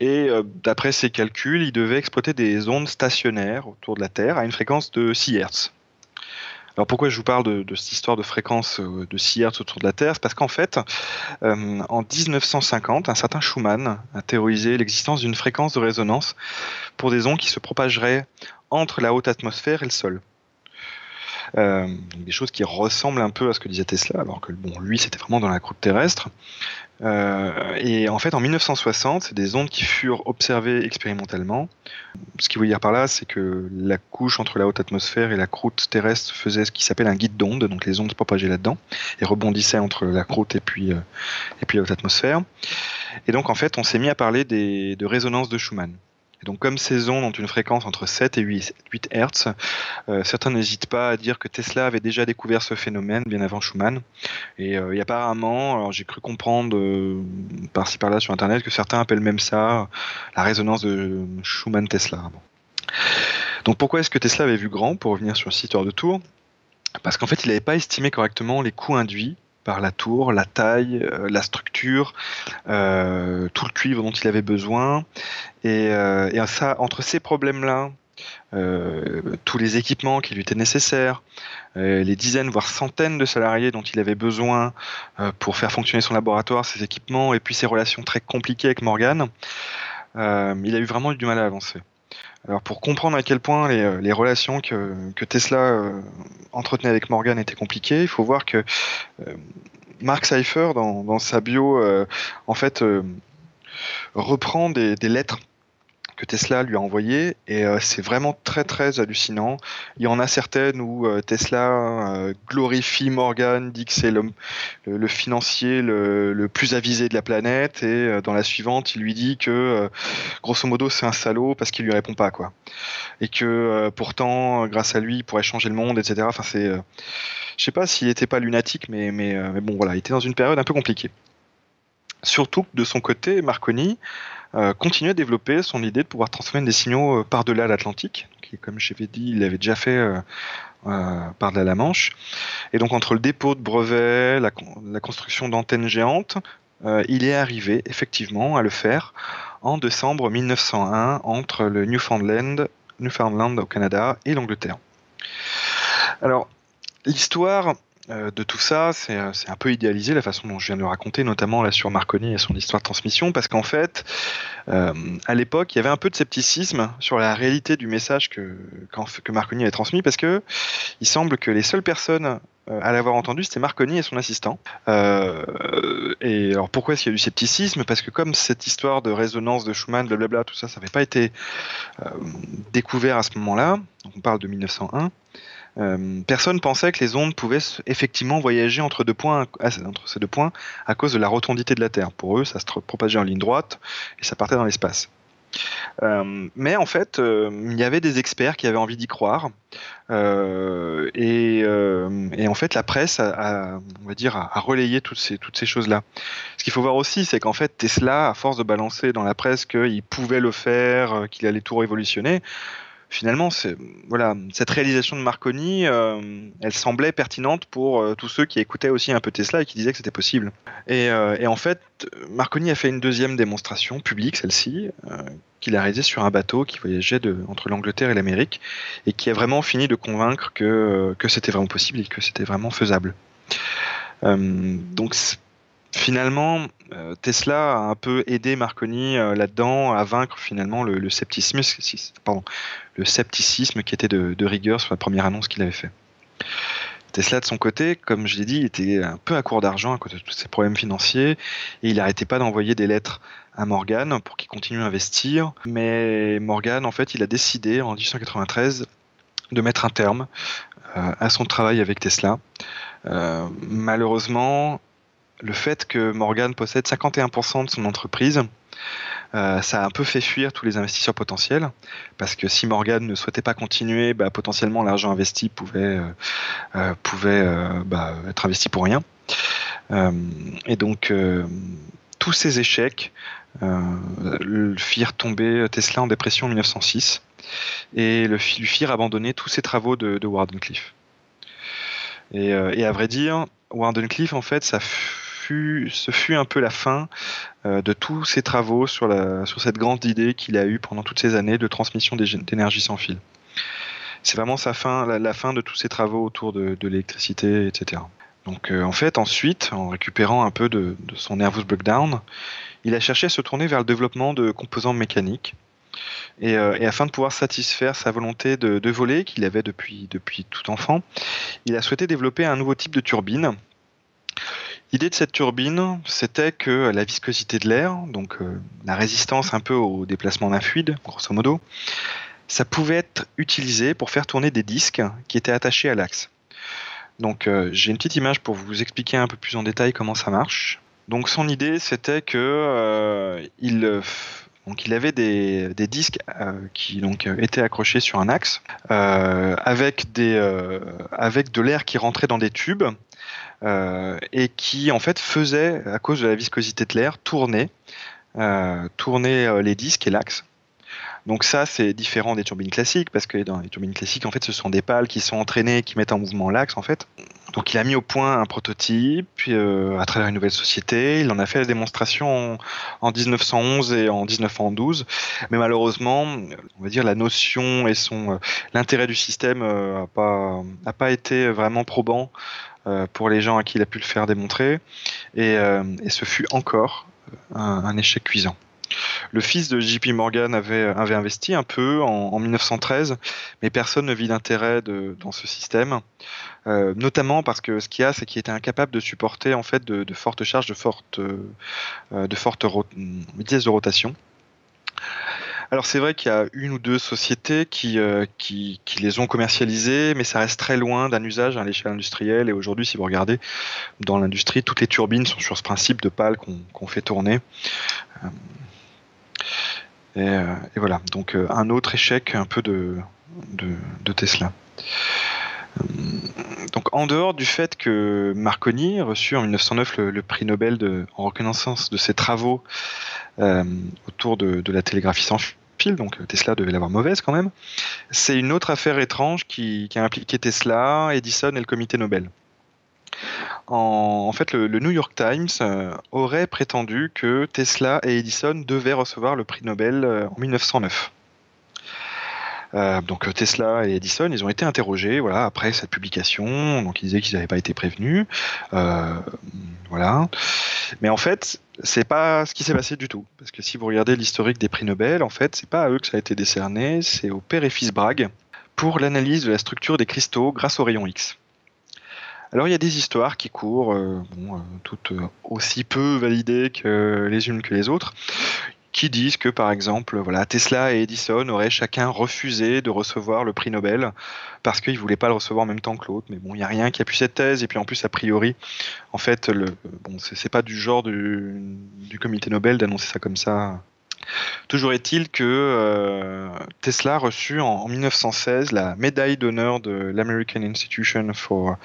Et euh, d'après ses calculs, il devait exploiter des ondes stationnaires autour de la Terre à une fréquence de 6 Hz. Alors pourquoi je vous parle de, cette histoire de fréquence euh, de 6 Hz autour de la Terre? C'est parce qu'en fait, euh, en 1950, un certain Schumann a théorisé l'existence d'une fréquence de résonance pour des ondes qui se propageraient entre la haute atmosphère et le sol. Des choses qui ressemblent un peu à ce que disait Tesla, alors que bon, lui, c'était vraiment dans la croûte terrestre. Euh, et en fait, en 1960, c'est des ondes qui furent observées expérimentalement. Ce qu'il veut dire par là, c'est que la couche entre la haute atmosphère et la croûte terrestre faisait ce qui s'appelle un guide d'ondes, donc les ondes se propageaient là-dedans et rebondissaient entre la croûte et puis, euh, et puis la haute atmosphère. Et donc, en fait, on s'est mis à parler des, de résonance de Schumann. Et donc, comme ces ondes ont une fréquence entre 7 et 8, 8 Hz, certains n'hésitent pas à dire que Tesla avait déjà découvert ce phénomène bien avant Schumann. Et, euh, apparemment, alors j'ai cru comprendre euh, par-ci par-là sur Internet que certains appellent même ça la résonance de Schumann-Tesla. Donc, pourquoi est-ce que Tesla avait vu grand Pour revenir sur cette histoire de tour, parce qu'en fait, il n'avait pas estimé correctement les coûts induits par la tour, la taille, euh, la structure, euh, tout le cuivre dont il avait besoin. Et, euh, ça, entre ces problèmes-là, tous les équipements qui lui étaient nécessaires, les dizaines voire centaines de salariés dont il avait besoin pour faire fonctionner son laboratoire, ses équipements, et puis ses relations très compliquées avec Morgan, il a eu vraiment du mal à avancer. Alors pour comprendre à quel point les, euh, relations que, Tesla euh, entretenait avec Morgan étaient compliquées, il faut voir que euh, Mark Cypher, dans, sa bio, en fait, reprend des lettres Tesla lui a envoyé et euh, c'est vraiment très très hallucinant. Il y en a certaines où euh, Tesla euh, glorifie Morgan, dit que c'est le, financier le, plus avisé de la planète et dans la suivante il lui dit que grosso modo c'est un salaud parce qu'il lui répond pas quoi et que pourtant grâce à lui il pourrait changer le monde etc. Enfin c'est je sais pas s'il était pas lunatique mais, mais, bon voilà il était dans une période un peu compliquée. Surtout de son côté Marconi euh, continuer à développer son idée de pouvoir transmettre des signaux euh, par-delà l'Atlantique, qui, comme je l'avais dit, il l'avait déjà fait euh, par-delà la Manche. Et donc, entre le dépôt de brevets, la, construction d'antennes géantes, il est arrivé effectivement à le faire en décembre 1901 entre le Newfoundland, Newfoundland au Canada et l'Angleterre. Alors, l'histoire de tout ça, euh, c'est un peu idéalisé la façon dont je viens de le raconter, notamment là sur Marconi et son histoire de transmission, parce qu'en fait, euh, à l'époque, il y avait un peu de scepticisme sur la réalité du message que, que Marconi avait transmis, parce que il semble que les seules personnes à l'avoir entendu, c'était Marconi et son assistant. et alors pourquoi est-ce qu'il y a du scepticisme? Parce que comme cette histoire de résonance de Schumann, blablabla, tout ça, ça n'avait pas été découvert à ce moment-là, on parle de 1901, euh, personne pensait que les ondes pouvaient effectivement voyager entre, deux points, entre ces deux points à cause de la rotondité de la Terre. Pour eux, ça se propageait en ligne droite et ça partait dans l'espace. Euh, mais en fait, euh, il y avait des experts qui avaient envie d'y croire, et, en fait, la presse a, on va dire, a, relayé toutes ces, toutes ces choses-là. Ce qu'il faut voir aussi, c'est qu'en fait, Tesla, à force de balancer dans la presse qu'il pouvait le faire, qu'il allait tout révolutionner, finalement, cette réalisation de Marconi, euh, elle semblait pertinente pour euh, tous ceux qui écoutaient aussi un peu Tesla et qui disaient que c'était possible. Et, euh, en fait, Marconi a fait une deuxième démonstration publique, celle-ci, qu'il a réalisée sur un bateau qui voyageait entre l'Angleterre et l'Amérique et qui a vraiment fini de convaincre que, que c'était vraiment possible et que c'était vraiment faisable. donc, finalement, Tesla a un peu aidé Marconi euh, là-dedans à vaincre finalement le, scepticisme, pardon, le scepticisme qui était de, rigueur sur la première annonce qu'il avait fait. Tesla, de son côté, comme je l'ai dit, était un peu à court d'argent à cause de tous ses problèmes financiers et il n'arrêtait pas d'envoyer des lettres à Morgan pour qu'il continue à investir. Mais Morgan, en fait, il a décidé en 1893 de mettre un terme euh, à son travail avec Tesla. malheureusement, le fait que Morgan possède 51% de son entreprise, euh, ça a un peu fait fuir tous les investisseurs potentiels, parce que si Morgan ne souhaitait pas continuer, bah, potentiellement l'argent investi pouvait, euh, euh, bah, être investi pour rien. et donc, tous ces échecs firent tomber Tesla en dépression en 1906 et le, lui firent abandonner tous ses travaux de, de Wardenclyffe. Et, et, à vrai dire, Wardenclyffe, en fait, ça ce fut un peu la fin euh, de tous ses travaux sur, cette grande idée qu'il a eue pendant toutes ces années de transmission d'énergie sans fil. C'est vraiment sa fin, la, fin de tous ses travaux autour de, l'électricité, etc. Donc euh, en fait, ensuite, en récupérant un peu de, son nervous breakdown, il a cherché à se tourner vers le développement de composants mécaniques. Et, afin de pouvoir satisfaire sa volonté de, voler, qu'il avait depuis tout enfant, il a souhaité développer un nouveau type de turbine. L'idée de cette turbine, c'était que la viscosité de l'air, donc la résistance un peu au déplacement d'un fluide, grosso modo, ça pouvait être utilisé pour faire tourner des disques qui étaient attachés à l'axe. Donc j'ai une petite image pour vous expliquer un peu plus en détail comment ça marche. Donc son idée, c'était que euh, avait des, disques euh, qui étaient accrochés sur un axe euh, avec de l'air qui rentrait dans des tubes et qui en fait faisait à cause de la viscosité de l'air tourner tourner les disques et l'axe. Donc ça, c'est différent des turbines classiques, parce que dans les turbines classiques, en fait, ce sont des pales qui sont entraînées, qui mettent en mouvement l'axe, en fait. Donc il a mis au point un prototype euh, à travers une nouvelle société. Il en a fait la démonstration en, 1911 et en 1912. Mais malheureusement, on va dire la notion et son euh, l'intérêt du système n'a euh, pas pas été vraiment probant pour les gens à qui il a pu le faire démontrer. Et, ce fut encore un échec cuisant. Le fils de JP Morgan avait, investi un peu en, 1913, mais personne ne vit d'intérêt dans ce système, euh, notamment parce que ce qu'il y a, c'est qu'il était incapable de supporter en fait de, fortes charges, de fortes, euh, de fortes vitesses de rotation. Alors c'est vrai qu'il y a une ou deux sociétés qui, euh, qui, les ont commercialisées, mais ça reste très loin d'un usage à l'échelle industrielle. Et aujourd'hui, si vous regardez dans l'industrie, toutes les turbines sont sur ce principe de pales qu'on fait tourner. Euh, et, voilà, donc euh, un autre échec un peu de, de, Tesla. Euh, donc en dehors du fait que Marconi reçu en 1909 le, prix Nobel de, en reconnaissance de ses travaux autour de, la télégraphie sans donc Tesla devait l'avoir mauvaise quand même, c'est une autre affaire étrange qui, qui, a impliqué Tesla, Edison et le comité Nobel en, fait, le, New York Times euh, aurait prétendu que Tesla et Edison devaient recevoir le prix Nobel euh, en 1909. Euh, donc Tesla et Edison, ils ont été interrogés voilà, après cette publication. Donc ils disaient qu'ils n'avaient pas été prévenus. voilà. Mais en fait, c'est pas ce qui s'est passé du tout. Parce que si vous regardez l'historique des prix Nobel, en fait, c'est pas à eux que ça a été décerné, c'est au père et fils Bragg pour l'analyse de la structure des cristaux grâce aux rayons X. Alors il y a des histoires qui courent, euh, euh, toutes euh, aussi peu validées que les unes que les autres, qui disent que par exemple, voilà, Tesla et Edison auraient chacun refusé de recevoir le prix Nobel parce qu'ils voulaient pas le recevoir en même temps que l'autre. Mais bon, il y a rien qui appuie cette thèse. Et puis en plus, a priori, en fait, bon, c'est pas du genre du, comité Nobel d'annoncer ça comme ça Toujours est-il que euh, Tesla a reçu en, 1916 la médaille d'honneur de l'American Institution for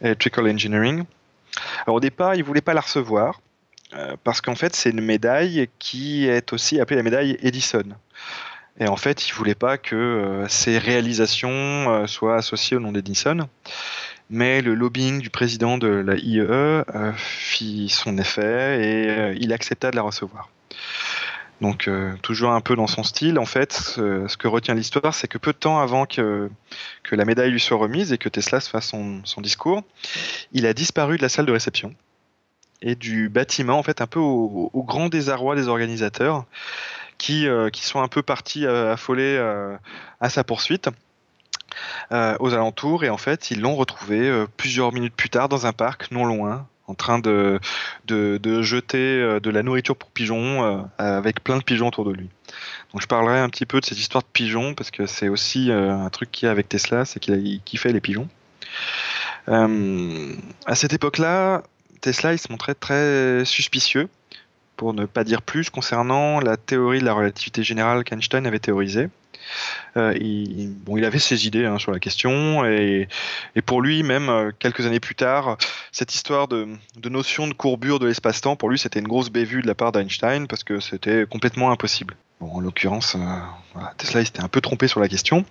Electrical Engineering. Alors au départ, il ne voulait pas la recevoir parce qu'en fait, c'est une médaille qui est aussi appelée la médaille Edison. Et en fait, il voulait pas que euh, ses réalisations soient associées au nom d'Edison. Mais le lobbying du président de la IEE fit son effet et il accepta de la recevoir. Donc euh, toujours un peu dans son style, en fait, ce que retient l'histoire, c'est que peu de temps avant que, la médaille lui soit remise et que Tesla se fasse son, discours, il a disparu de la salle de réception et du bâtiment, en fait, un peu au, grand désarroi des organisateurs qui, euh, qui sont un peu partis euh, affolés à sa poursuite. aux alentours et en fait ils l'ont retrouvé plusieurs minutes plus tard dans un parc non loin en train de, de, jeter euh, de la nourriture pour pigeons euh, avec plein de pigeons autour de lui. Donc je parlerai un petit peu de cette histoire de pigeons parce que c'est aussi euh, un truc qu'il y a avec Tesla, c'est qu'il kiffait les pigeons. à cette époque-là, Tesla il se montrait très suspicieux, pour ne pas dire plus, concernant la théorie de la relativité générale qu'Einstein avait théorisée. Euh, il, bon, il avait ses idées hein, sur la question et, pour lui, même euh, quelques années plus tard, cette histoire de, notion de courbure de l'espace-temps, pour lui, c'était une grosse bévue de la part d'Einstein parce que c'était complètement impossible. Bon, en l'occurrence, euh, Tesla s'était un peu trompé sur la question.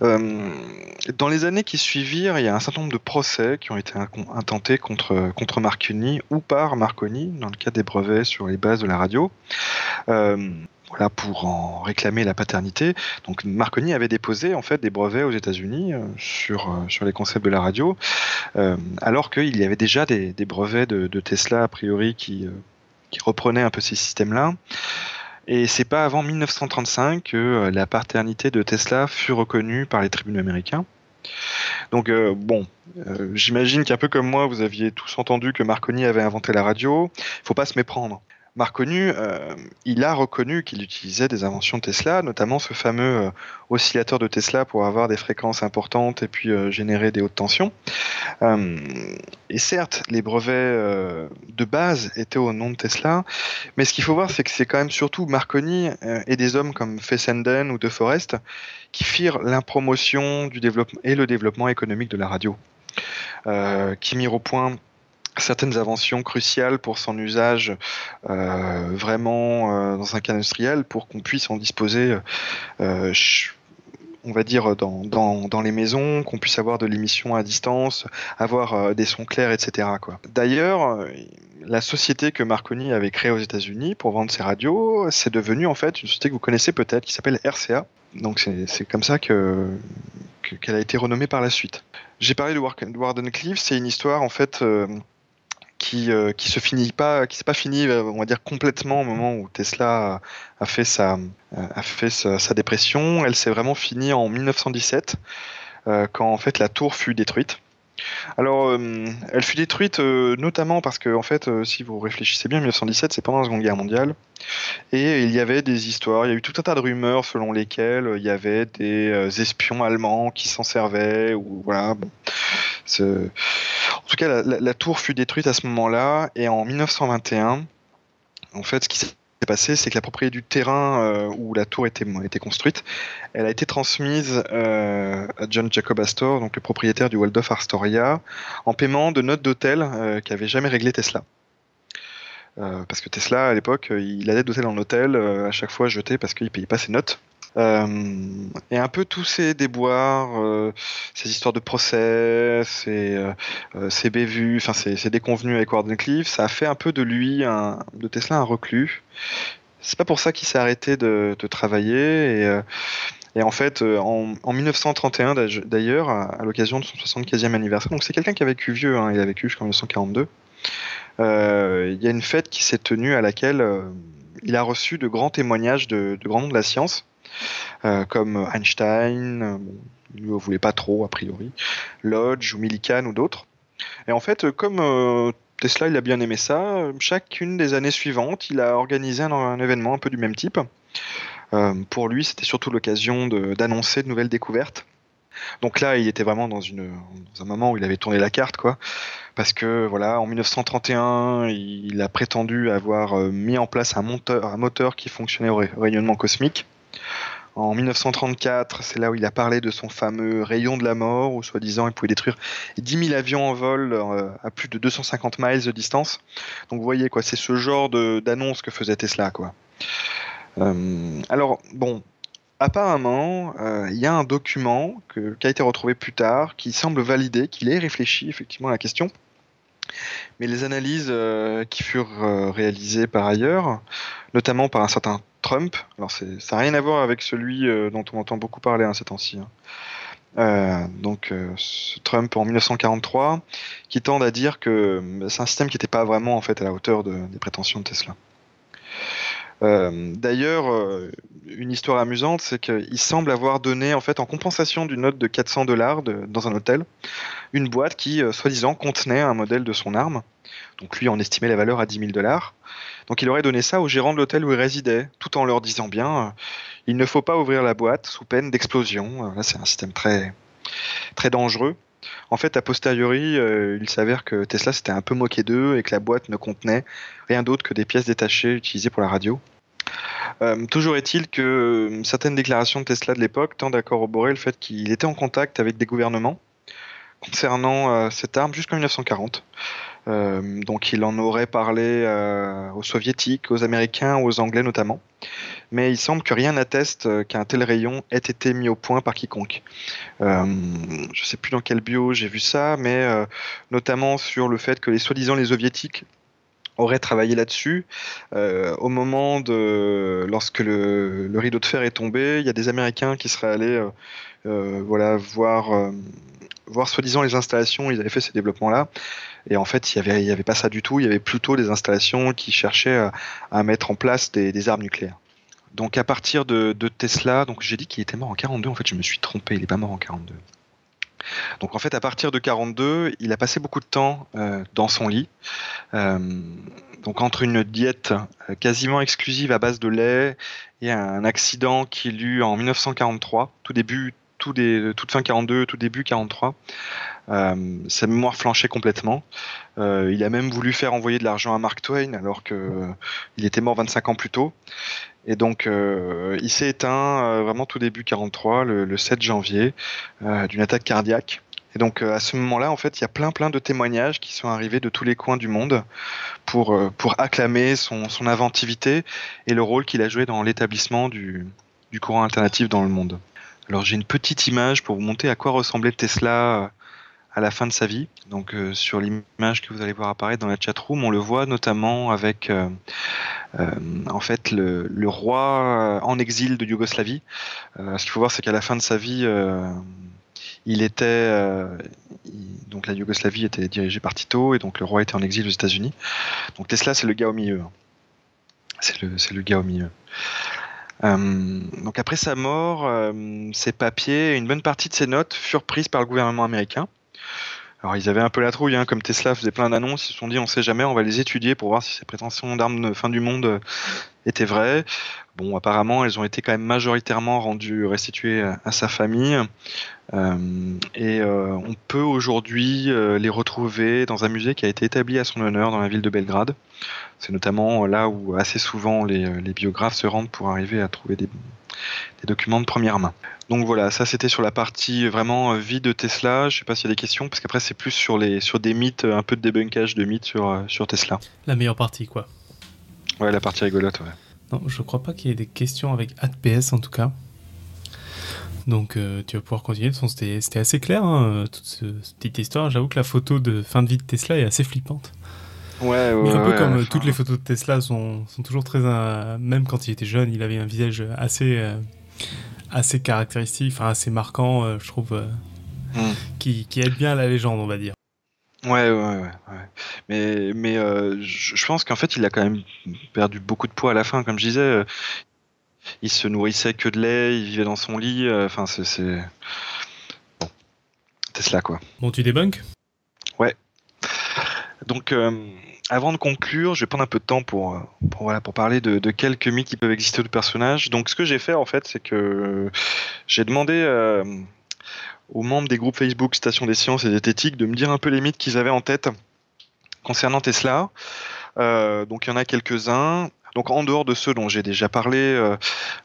Dans les années qui suivirent, il y a un certain nombre de procès qui ont été intentés contre, contre Marconi ou par Marconi dans le cas des brevets sur les bases de la radio voilà, pour en réclamer la paternité. Donc Marconi avait déposé en fait des brevets aux États-Unis euh, sur, euh, sur les concepts de la radio, euh, alors qu'il y avait déjà des, brevets de, Tesla a priori qui, qui reprenaient un peu ces systèmes-là. Et c'est pas avant 1935 que la paternité de Tesla fut reconnue par les tribunaux américains. Donc bon, j'imagine qu'un peu comme moi, vous aviez tous entendu que Marconi avait inventé la radio. Faut pas se méprendre. Marconi, euh, il a reconnu qu'il utilisait des inventions Tesla, notamment ce fameux euh, oscillateur de Tesla pour avoir des fréquences importantes et puis euh, générer des hautes tensions. et certes, les brevets de base étaient au nom de Tesla, mais ce qu'il faut voir, c'est que c'est quand même surtout Marconi et des hommes comme Fessenden ou De Forest qui firent l'impromotion du développement et le développement économique de la radio, qui mirent au point certaines inventions cruciales pour son usage euh, vraiment euh, dans un cas industriel pour qu'on puisse en disposer euh, on va dire dans, dans, dans les maisons, qu'on puisse avoir de l'émission à distance, avoir des sons clairs, etc. D'ailleurs, la société que Marconi avait créée aux États-Unis pour vendre ses radios, c'est devenu en fait une société que vous connaissez peut-être qui s'appelle RCA. Donc c'est comme ça que qu'elle a été renommée par la suite. J'ai parlé de Warden Cliff, c'est une histoire en fait qui se finit pas qui s'est pas fini euh, on va dire complètement au moment où Tesla a, fait sa a fait sa, dépression. Elle s'est vraiment finie en 1917 euh, quand en fait la tour fut détruite. Alors, elle fut détruite notamment parce que, en fait, si vous réfléchissez bien, 1917, c'est pendant la Seconde Guerre mondiale, et il y avait des histoires, il y a eu tout un tas de rumeurs selon lesquelles il y avait des espions allemands qui s'en servaient. En tout cas, la, tour fut détruite à ce moment-là, et en 1921, en fait, ce qui s'est passé, c'est que la propriété du terrain euh, où la tour était, construite, elle a été transmise euh, à John Jacob Astor, donc le propriétaire du Waldorf Astoria, en paiement de notes d'hôtel euh, qu'avait jamais réglé Tesla. Parce que Tesla, à l'époque, il allait d'hôtel en hôtel, à chaque fois jeté parce qu'il payait pas ses notes. Euh, et un peu tous ces déboires, euh, ces histoires de procès, ces, euh, ces bévues, enfin ces, déconvenus avec Wardenclyffe, ça a fait un peu de lui, de Tesla, un reclus. C'est pas pour ça qu'il s'est arrêté de, travailler. Et, et, en fait, en, en 1931 d'ailleurs, à, l'occasion de son 75e anniversaire, donc c'est quelqu'un qui a vécu vieux, hein, il a vécu jusqu'en 1942. Il y a une fête qui s'est tenue à laquelle il a reçu de grands témoignages de, grands noms de la science. Euh, comme Einstein, euh, il ne voulait pas trop a priori, Lodge ou Millikan ou d'autres. Et en fait, comme euh, Tesla, il a bien aimé ça. Chacune des années suivantes, il a organisé un, événement un peu du même type. pour lui, c'était surtout l'occasion d'annoncer de, nouvelles découvertes. Donc là, il était vraiment dans, une, dans un moment où il avait tourné la carte, quoi. Parce que voilà, en 1931, il a prétendu avoir mis en place un moteur, un moteur qui fonctionnait au rayonnement cosmique. En 1934, c'est là où il a parlé de son fameux rayon de la mort, où soi-disant il pouvait détruire 10 000 avions en vol euh, à plus de 250 miles de distance. Donc vous voyez, quoi, c'est ce genre d'annonce que faisait Tesla. Quoi. Euh, alors, bon, apparemment, euh, il y a un document qui a été retrouvé plus tard qui semble valider qu'il ait réfléchi effectivement à la question. Mais les analyses qui furent réalisées par ailleurs, notamment par un certain Trump. Alors ça n'a rien à voir avec celui euh, dont on entend beaucoup parler hein, ces temps-ci. Hein. Euh, donc euh, Trump en 1943, qui tend à dire que c'est un système qui n'était pas vraiment en fait à la hauteur des prétentions de Tesla. D'ailleurs, une histoire amusante, c'est qu'il semble avoir donné, en fait, en compensation d'une note de 400 dollars dans un hôtel, une boîte qui, soi-disant, contenait un modèle de son arme. Donc lui, on estimait la valeur à 10 000 dollars. Donc il aurait donné ça aux gérants de l'hôtel où il résidait, tout en leur disant bien, euh, il ne faut pas ouvrir la boîte sous peine d'explosion. Euh, là, c'est un système très dangereux. En fait, a posteriori, euh, il s'avère que Tesla s'était un peu moqué d'eux et que la boîte ne contenait rien d'autre que des pièces détachées utilisées pour la radio. toujours est-il que certaines déclarations de Tesla de l'époque tendent à corroborer le fait qu'il était en contact avec des gouvernements concernant cette arme jusqu'en 1940. Euh, donc il en aurait parlé euh, aux soviétiques, aux américains, aux anglais notamment. Mais il semble que rien n'atteste euh, qu'un tel rayon ait été mis au point par quiconque. je ne sais plus dans quel bio j'ai vu ça, mais notamment sur le fait que les soi-disant les soviétiques auraient travaillé là-dessus. au moment de lorsque le, rideau de fer est tombé, il y a des Américains qui seraient allés voilà voir voir soi-disant les installations, ils avaient fait ces développements-là. Et en fait, il n'y avait pas ça du tout. Il y avait plutôt des installations qui cherchaient à, mettre en place des, armes nucléaires. Donc à partir de, Tesla, donc j'ai dit qu'il était mort en 42, en fait je me suis trompé, il n'est pas mort en 42. Donc en fait à partir de 42, il a passé beaucoup de temps dans son lit. donc entre une diète quasiment exclusive à base de lait et un accident qu'il eut en 1943, tout début, tout toute fin 42, tout début 43. Euh, sa mémoire flanchait complètement. Euh, il a même voulu faire envoyer de l'argent à Mark Twain alors que euh, il était mort 25 ans plus tôt. Et donc, il s'est éteint vraiment tout début 43, le, 7 janvier, d'une attaque cardiaque. Et donc, à ce moment-là, en fait, il y a plein, plein de témoignages qui sont arrivés de tous les coins du monde pour, pour acclamer son, son inventivité et le rôle qu'il a joué dans l'établissement du, du courant alternatif dans le monde. Alors, j'ai une petite image pour vous montrer à quoi ressemblait Tesla à la fin de sa vie. Donc euh, sur l'image que vous allez voir apparaître dans la chatroom, on le voit notamment avec euh, euh, en fait le, roi en exil de Yougoslavie. ce qu'il faut voir, c'est qu'à la fin de sa vie, il était donc la Yougoslavie était dirigée par Tito et donc le roi était en exil aux États-Unis. Donc Tesla, c'est le gars au milieu. Hein. C'est le, gars au milieu. donc après sa mort, ses papiers et une bonne partie de ses notes furent prises par le gouvernement américain. Alors ils avaient un peu la trouille, hein, comme Tesla faisait plein d'annonces, ils se sont dit on sait jamais, on va les étudier pour voir si ces prétentions d'armes de fin du monde euh, étaient vraies. Bon, apparemment, elles ont été quand même majoritairement rendues restituées à, sa famille. Euh, et euh, on peut aujourd'hui les retrouver dans un musée qui a été établi à son honneur dans la ville de Belgrade. C'est notamment là où assez souvent les, les biographes se rendent pour arriver à trouver des, des documents de première main. Donc voilà, ça c'était sur la partie vraiment euh, vie de Tesla. Je sais pas s'il y a des questions, parce qu'après c'est plus sur, les, sur des mythes, un peu de débunkage de mythes sur, euh, sur Tesla. La meilleure partie, quoi. Ouais, la partie rigolote, ouais. Non, je crois pas qu'il y ait des questions avec AdPS en tout cas. Donc euh, tu vas pouvoir continuer. C'était assez clair, hein, toute cette petite histoire. J'avoue que la photo de fin de vie de Tesla est assez flippante. Ouais, ouais, un peu comme toutes les photos de Tesla sont, sont toujours très. même quand il était jeune, il avait un visage assez assez caractéristique, enfin assez marquant, euh, je trouve, euh, hmm. qui, qui, aide bien la légende, on va dire. Ouais, ouais, ouais. Mais, mais euh, je pense qu'en fait, il a quand même perdu beaucoup de poids à la fin, comme je disais. Il se nourrissait que de lait, il vivait dans son lit. Enfin, c'est. Bon. Tesla, quoi. Bon, tu débunk Ouais. Donc, avant de conclure, je vais prendre un peu de temps pour, pour, voilà, pour parler de, quelques mythes qui peuvent exister de personnages. Donc, ce que j'ai fait, en fait, c'est que j'ai demandé euh, aux membres des groupes Facebook Station des Sciences et Zététique de me dire un peu les mythes qu'ils avaient en tête concernant Tesla. Euh, donc, il y en a quelques-uns. Donc en dehors de ceux dont j'ai déjà parlé, euh,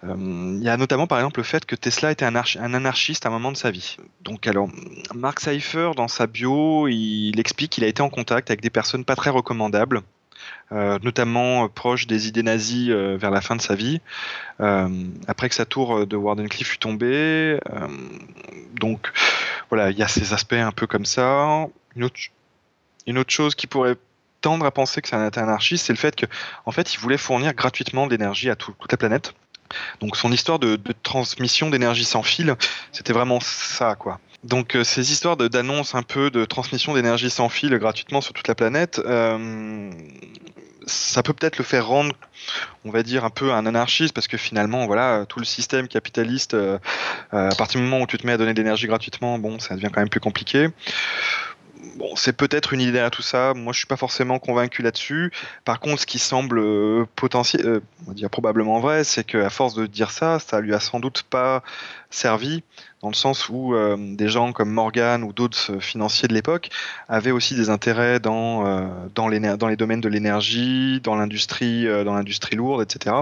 euh, il y a notamment par exemple le fait que Tesla était un, anarchiste à un moment de sa vie. Donc alors, Mark Seifer, dans sa bio, il explique qu'il a été en contact avec des personnes pas très recommandables. Euh, notamment proches des idées nazies vers la fin de sa vie, après que sa tour de Wardenclyffe fut tombée. donc voilà, il y a ces aspects un peu comme ça. Une autre chose qui pourrait tendre à penser que c'est un anarchiste, c'est le fait qu'en en fait, il voulait fournir gratuitement de l'énergie à toute la planète. Donc son histoire de, transmission d'énergie sans fil, c'était vraiment ça, quoi. Donc euh, ces histoires d'annonce un peu de transmission d'énergie sans fil gratuitement sur toute la planète, euh, ça peut peut-être le faire rendre, on va dire, un peu un anarchiste, parce que finalement, voilà, tout le système capitaliste, euh, à partir du moment où tu te mets à donner de l'énergie gratuitement, bon, ça devient quand même plus compliqué. C'est peut-être une idée à tout ça. Moi, je suis pas forcément convaincu là-dessus. Par contre, ce qui semble euh, potentiel, euh, probablement vrai, c'est qu'à force de dire ça, ça lui a sans doute pas servi, dans le sens où euh, des gens comme Morgan ou d'autres financiers de l'époque avaient aussi des intérêts dans les, domaines de l'énergie, dans l'industrie, dans l'industrie lourde, etc.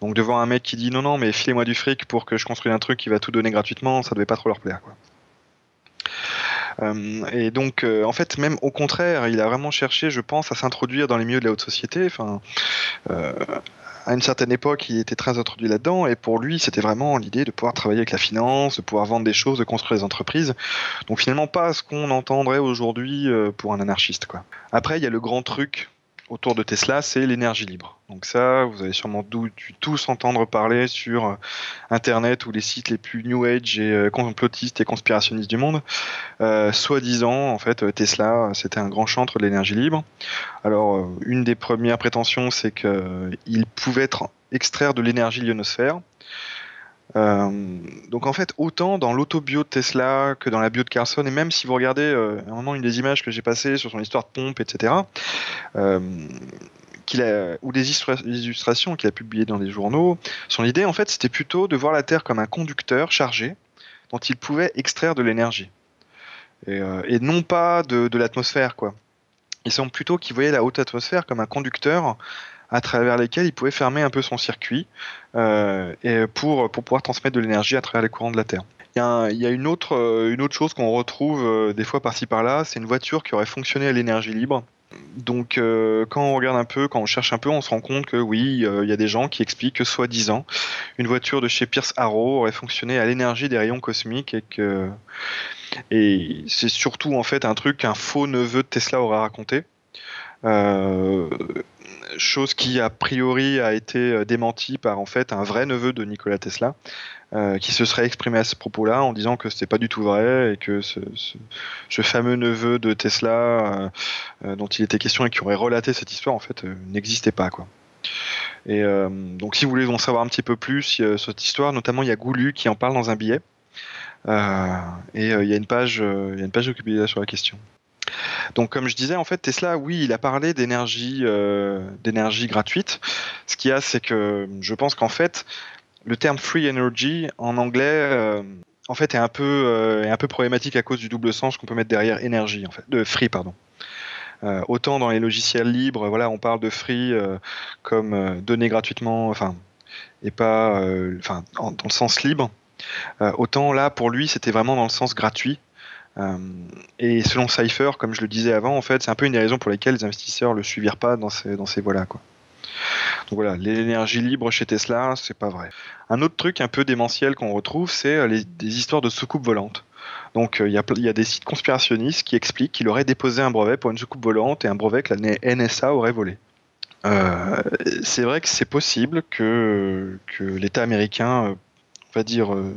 Donc devant un mec qui dit non non mais filez-moi du fric pour que je construise un truc qui va tout donner gratuitement, ça devait pas trop leur plaire. Euh, et donc, euh, en fait, même au contraire, il a vraiment cherché, je pense, à s'introduire dans les milieux de la haute société. Enfin, euh, à une certaine époque, il était très introduit là-dedans, et pour lui, c'était vraiment l'idée de pouvoir travailler avec la finance, de pouvoir vendre des choses, de construire des entreprises. Donc finalement, pas ce qu'on entendrait aujourd'hui pour un anarchiste. Quoi. Après, il y a le grand truc autour de Tesla, c'est l'énergie libre. Donc ça, vous allez sûrement tous entendre parler sur euh, Internet ou les sites les plus New Age et euh, complotistes et conspirationnistes du monde. Euh, Soi-disant, en fait, Tesla, c'était un grand chantre de l'énergie libre. Alors, une des premières prétentions, c'est qu'il pouvait être extraire de l'énergie de l'ionosphère. Euh, donc en fait, autant dans l'autobio de Tesla que dans la bio de Carlson, et même si vous regardez euh, à un moment une des images que j'ai passées sur son histoire de pompe, etc., euh, ou des illustrations qu'il a publiées dans des journaux, son idée en fait c'était plutôt de voir la Terre comme un conducteur chargé dont il pouvait extraire de l'énergie. Et, et, non pas de, de l'atmosphère, quoi. Il semble plutôt qu'il voyait la haute atmosphère comme un conducteur à travers lesquels il pouvait fermer un peu son circuit euh, et pour, pour pouvoir transmettre de l'énergie à travers les courants de la Terre. Il y a, une, autre, euh, une autre chose qu'on retrouve euh, des fois par-ci par-là, c'est une voiture qui aurait fonctionné à l'énergie libre. Donc quand on regarde un peu, quand on cherche un peu, on se rend compte que oui, il y a des gens qui expliquent que soi-disant, une voiture de chez Pierce Arrow aurait fonctionné à l'énergie des rayons cosmiques et que et c'est surtout en fait un truc qu'un faux neveu de Tesla aurait raconté. Euh, chose qui a priori a été euh, démentie par en fait un vrai neveu de Nikola Tesla, euh, qui se serait exprimé à ce propos-là en disant que c'était pas du tout vrai et que ce, fameux neveu de Tesla euh, dont il était question et qui aurait relaté cette histoire en fait n'existait pas quoi. Et donc si vous voulez en savoir un petit peu plus sur cette histoire, notamment il y a Goulu qui en parle dans un billet. et il y a une page, il y a une page sur la question. Donc, comme je disais, en fait, Tesla, oui, il a parlé d'énergie, euh, d'énergie gratuite. Ce qu'il y a, c'est que je pense qu'en fait, le terme free energy en anglais, euh, en fait, est un peu, euh, est un peu problématique à cause du double sens qu'on peut mettre derrière énergie, en fait, de free, pardon. autant dans les logiciels libres, voilà, on parle de free comme donner gratuitement, enfin, et pas, enfin, dans le sens libre. autant là, pour lui, c'était vraiment dans le sens gratuit. Euh, et selon Cypher, comme je le disais avant, en fait, c'est un peu une des raisons pour lesquelles les investisseurs le suivirent pas dans ces, dans ces voies-là. Donc voilà, l'énergie libre chez Tesla, c'est pas vrai. Un autre truc un peu démentiel qu'on retrouve, c'est euh, des histoires de soucoupes volantes. Donc euh, il y, y, a des sites conspirationnistes qui expliquent qu'il aurait déposé un brevet pour une soucoupe volante et un brevet que la NSA aurait volé. Euh, c'est vrai que c'est possible que, que l'État américain, on va dire, euh,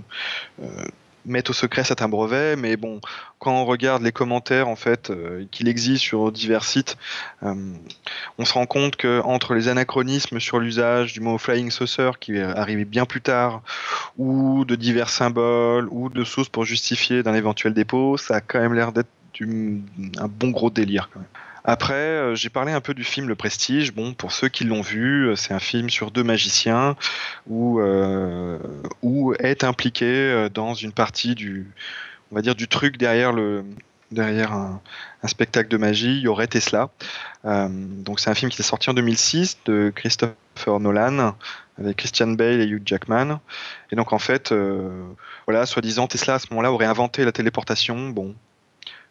mettre au secret certains brevets, mais bon, quand on regarde les commentaires en fait euh, qu'il existe sur divers sites, euh, on se rend compte que entre les anachronismes sur l'usage du mot flying saucer qui est arrivé bien plus tard, ou de divers symboles, ou de sources pour justifier d'un éventuel dépôt, ça a quand même l'air d'être un bon gros délire quand même. Après, euh, j'ai parlé un peu du film Le Prestige. Bon, pour ceux qui l'ont vu, euh, c'est un film sur deux magiciens où, euh, est impliqué dans une partie du, on va dire, du truc derrière le, derrière un, spectacle de magie, il y aurait Tesla. donc c'est un film qui est sorti en 2006 de Christopher Nolan avec Christian Bale et Hugh Jackman. Et donc en fait, voilà, soi-disant Tesla à ce moment-là aurait inventé la téléportation. Bon,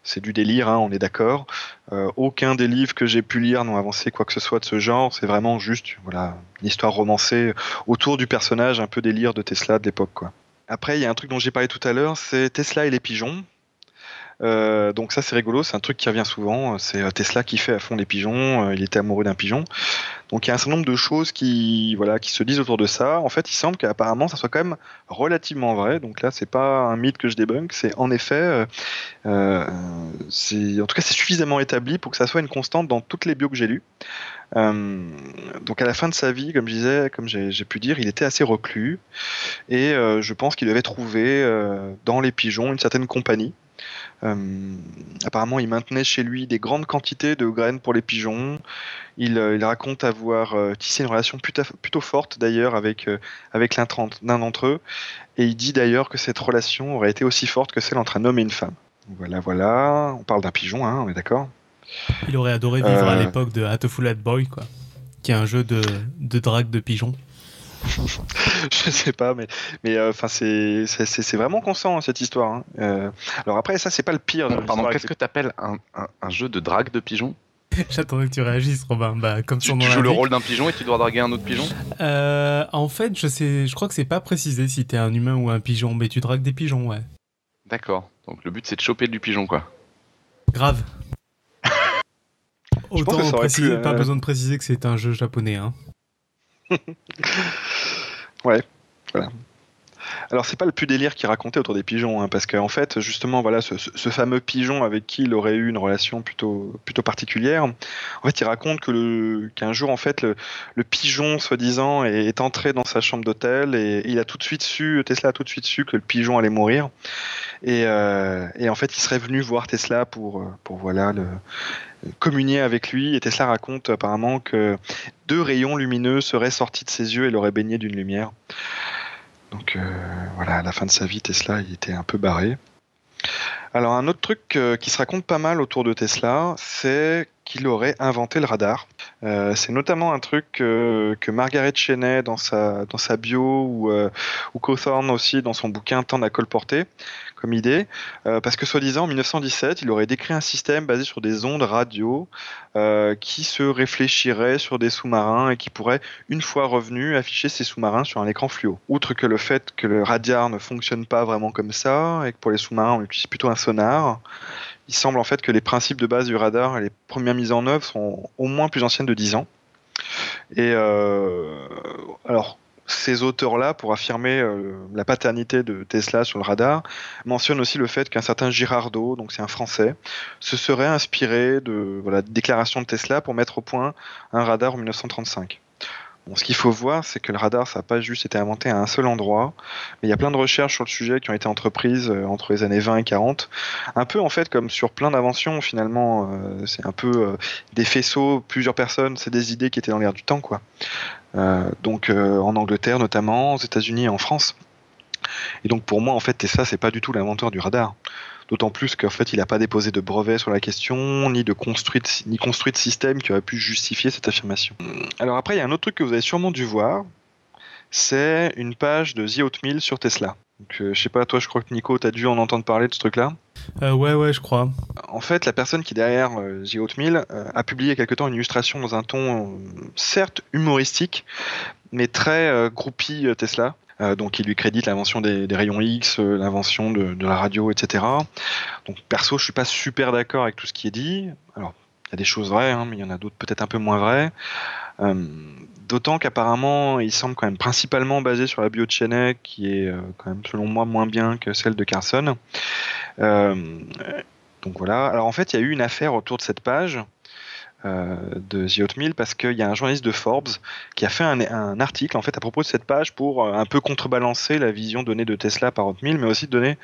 c'est du délire, hein, on est d'accord. Euh, aucun des livres que j'ai pu lire n'ont avancé quoi que ce soit de ce genre. C'est vraiment juste voilà, une histoire romancée autour du personnage un peu délire de Tesla de l'époque. Après, il y a un truc dont j'ai parlé tout à l'heure, c'est Tesla et les pigeons. Euh, donc ça c'est rigolo, c'est un truc qui revient souvent. C'est euh, Tesla qui fait à fond les pigeons. il était amoureux d'un pigeon. Donc il y a un certain nombre de choses qui, se disent autour de ça. En fait, il semble qu'apparemment ça soit quand même relativement vrai. Donc là, c'est pas un mythe que je débunk, c'est en effet, euh, euh c'est, en tout cas, c'est suffisamment établi pour que ça soit une constante dans toutes les bios que j'ai lues. Euh, donc à la fin de sa vie, comme je disais, comme j'ai, pu dire, il était assez reclus et je pense qu'il devait trouver dans les pigeons une certaine compagnie. Euh, apparemment, il maintenait chez lui des grandes quantités de graines pour les pigeons. Il, euh, raconte avoir euh, tissé une relation plutôt, forte d'ailleurs avec, avec l'un d'entre eux. Et il dit d'ailleurs que cette relation aurait été aussi forte que celle entre un homme et une femme. Voilà, voilà. On parle d'un pigeon, hein, on est d'accord Il aurait adoré vivre à l'époque de Hatoful Boy, quoi. Qui est un jeu de, de drague de pigeons. je sais pas, mais mais euh, enfin c'est c'est vraiment constant hein, cette histoire. Hein. Euh, alors après ça c'est pas le pire. Pardon, qu'est-ce que t'appelles un, un, un, jeu de drague de pigeon? J'attendais que tu réagisses, Robin. Bah, comme tu, tu joues le rôle d'un pigeon et tu dois draguer un autre pigeon? Euh, En fait, je sais, je crois que c'est pas précisé si t'es un humain ou un pigeon, mais tu dragues des pigeons, ouais. D'accord. Donc le but c'est de choper du pigeon, quoi. Grave. Autant préciser, pas besoin de préciser que c'est un jeu japonais, hein. Ouais, voilà. Alors c'est pas le plus délire qu'il racontait autour des pigeons, hein, parce qu'en fait justement voilà ce, fameux pigeon avec qui il aurait eu une relation plutôt plutôt particulière. En fait il raconte que qu'un jour en fait le, pigeon soi-disant est, entré dans sa chambre d'hôtel et il a tout de suite su Tesla a tout de suite su que le pigeon allait mourir et, euh, et en fait il serait venu voir Tesla pour pour voilà le communier avec lui et Tesla raconte apparemment que deux rayons lumineux seraient sortis de ses yeux et l'auraient baigné d'une lumière. Donc euh, voilà, à la fin de sa vie, Tesla il était un peu barré. Alors un autre truc euh, qui se raconte pas mal autour de Tesla, c'est qu'il aurait inventé le radar. Euh, c'est notamment un truc que Margaret Cheney dans sa, bio ou, ou Cawthorne aussi dans son bouquin Temps à colporter comme idée, euh, parce que soi-disant en 1917, il aurait décrit un système basé sur des ondes radio euh, qui se réfléchiraient sur des sous-marins et qui pourrait, une fois revenu, afficher ces sous-marins sur un écran fluo. Outre que le fait que le radar ne fonctionne pas vraiment comme ça et que pour les sous-marins on utilise plutôt un sonar, il semble en fait que les principes de base du radar et les premières mises en œuvre sont au moins plus anciennes de 10 ans. Et euh, alors, ces auteurs-là, pour affirmer euh, la paternité de Tesla sur le radar, mentionnent aussi le fait qu'un certain Girardeau, donc c'est un Français, se serait inspiré de voilà, de déclarations de Tesla pour mettre au point un radar en 1935. Bon, ce qu'il faut voir, c'est que le radar, ça n'a pas juste été inventé à un seul endroit, mais il y a plein de recherches sur le sujet qui ont été entreprises euh, entre les années 20 et 40. Un peu en fait comme sur plein d'inventions, finalement, euh, c'est un peu des faisceaux, plusieurs personnes, c'est des idées qui étaient dans l'air du temps, quoi. Euh, donc euh, en Angleterre notamment, aux États-Unis et en France. Et donc pour moi, en fait, Tesla, c'est pas du tout l'inventeur du radar. D'autant plus qu'en fait, il n'a pas déposé de brevet sur la question, ni de construit, ni construit de système qui aurait pu justifier cette affirmation. Alors après, il y a un autre truc que vous avez sûrement dû voir, c'est une page de The Oatmeal sur Tesla. Donc, euh, je sais pas, toi, je crois que Nico, tu as dû en entendre parler de ce truc-là. Euh, ouais, ouais, je crois. En fait, la personne qui est derrière euh, The Oatmeal euh, a publié il y a quelque temps une illustration dans un ton, euh, certes humoristique, mais très groupie Tesla. Donc, il lui crédite l'invention des, des rayons X, l'invention de, de la radio, etc. Donc, perso, je suis pas super d'accord avec tout ce qui est dit. Alors, il y a des choses vraies, hein, mais il y en a d'autres peut-être un peu moins vraies. Euh, D'autant qu'apparemment, il semble quand même principalement basé sur la bio qui est euh, quand même, selon moi, moins bien que celle de Carson. Euh, donc voilà. Alors en fait, il y a eu une affaire autour de cette page de The Oatmeal parce qu'il y a un journaliste de Forbes qui a fait un, article en fait à propos de cette page pour euh, un peu contrebalancer la vision donnée de Tesla par Oatmeal, mais aussi donner,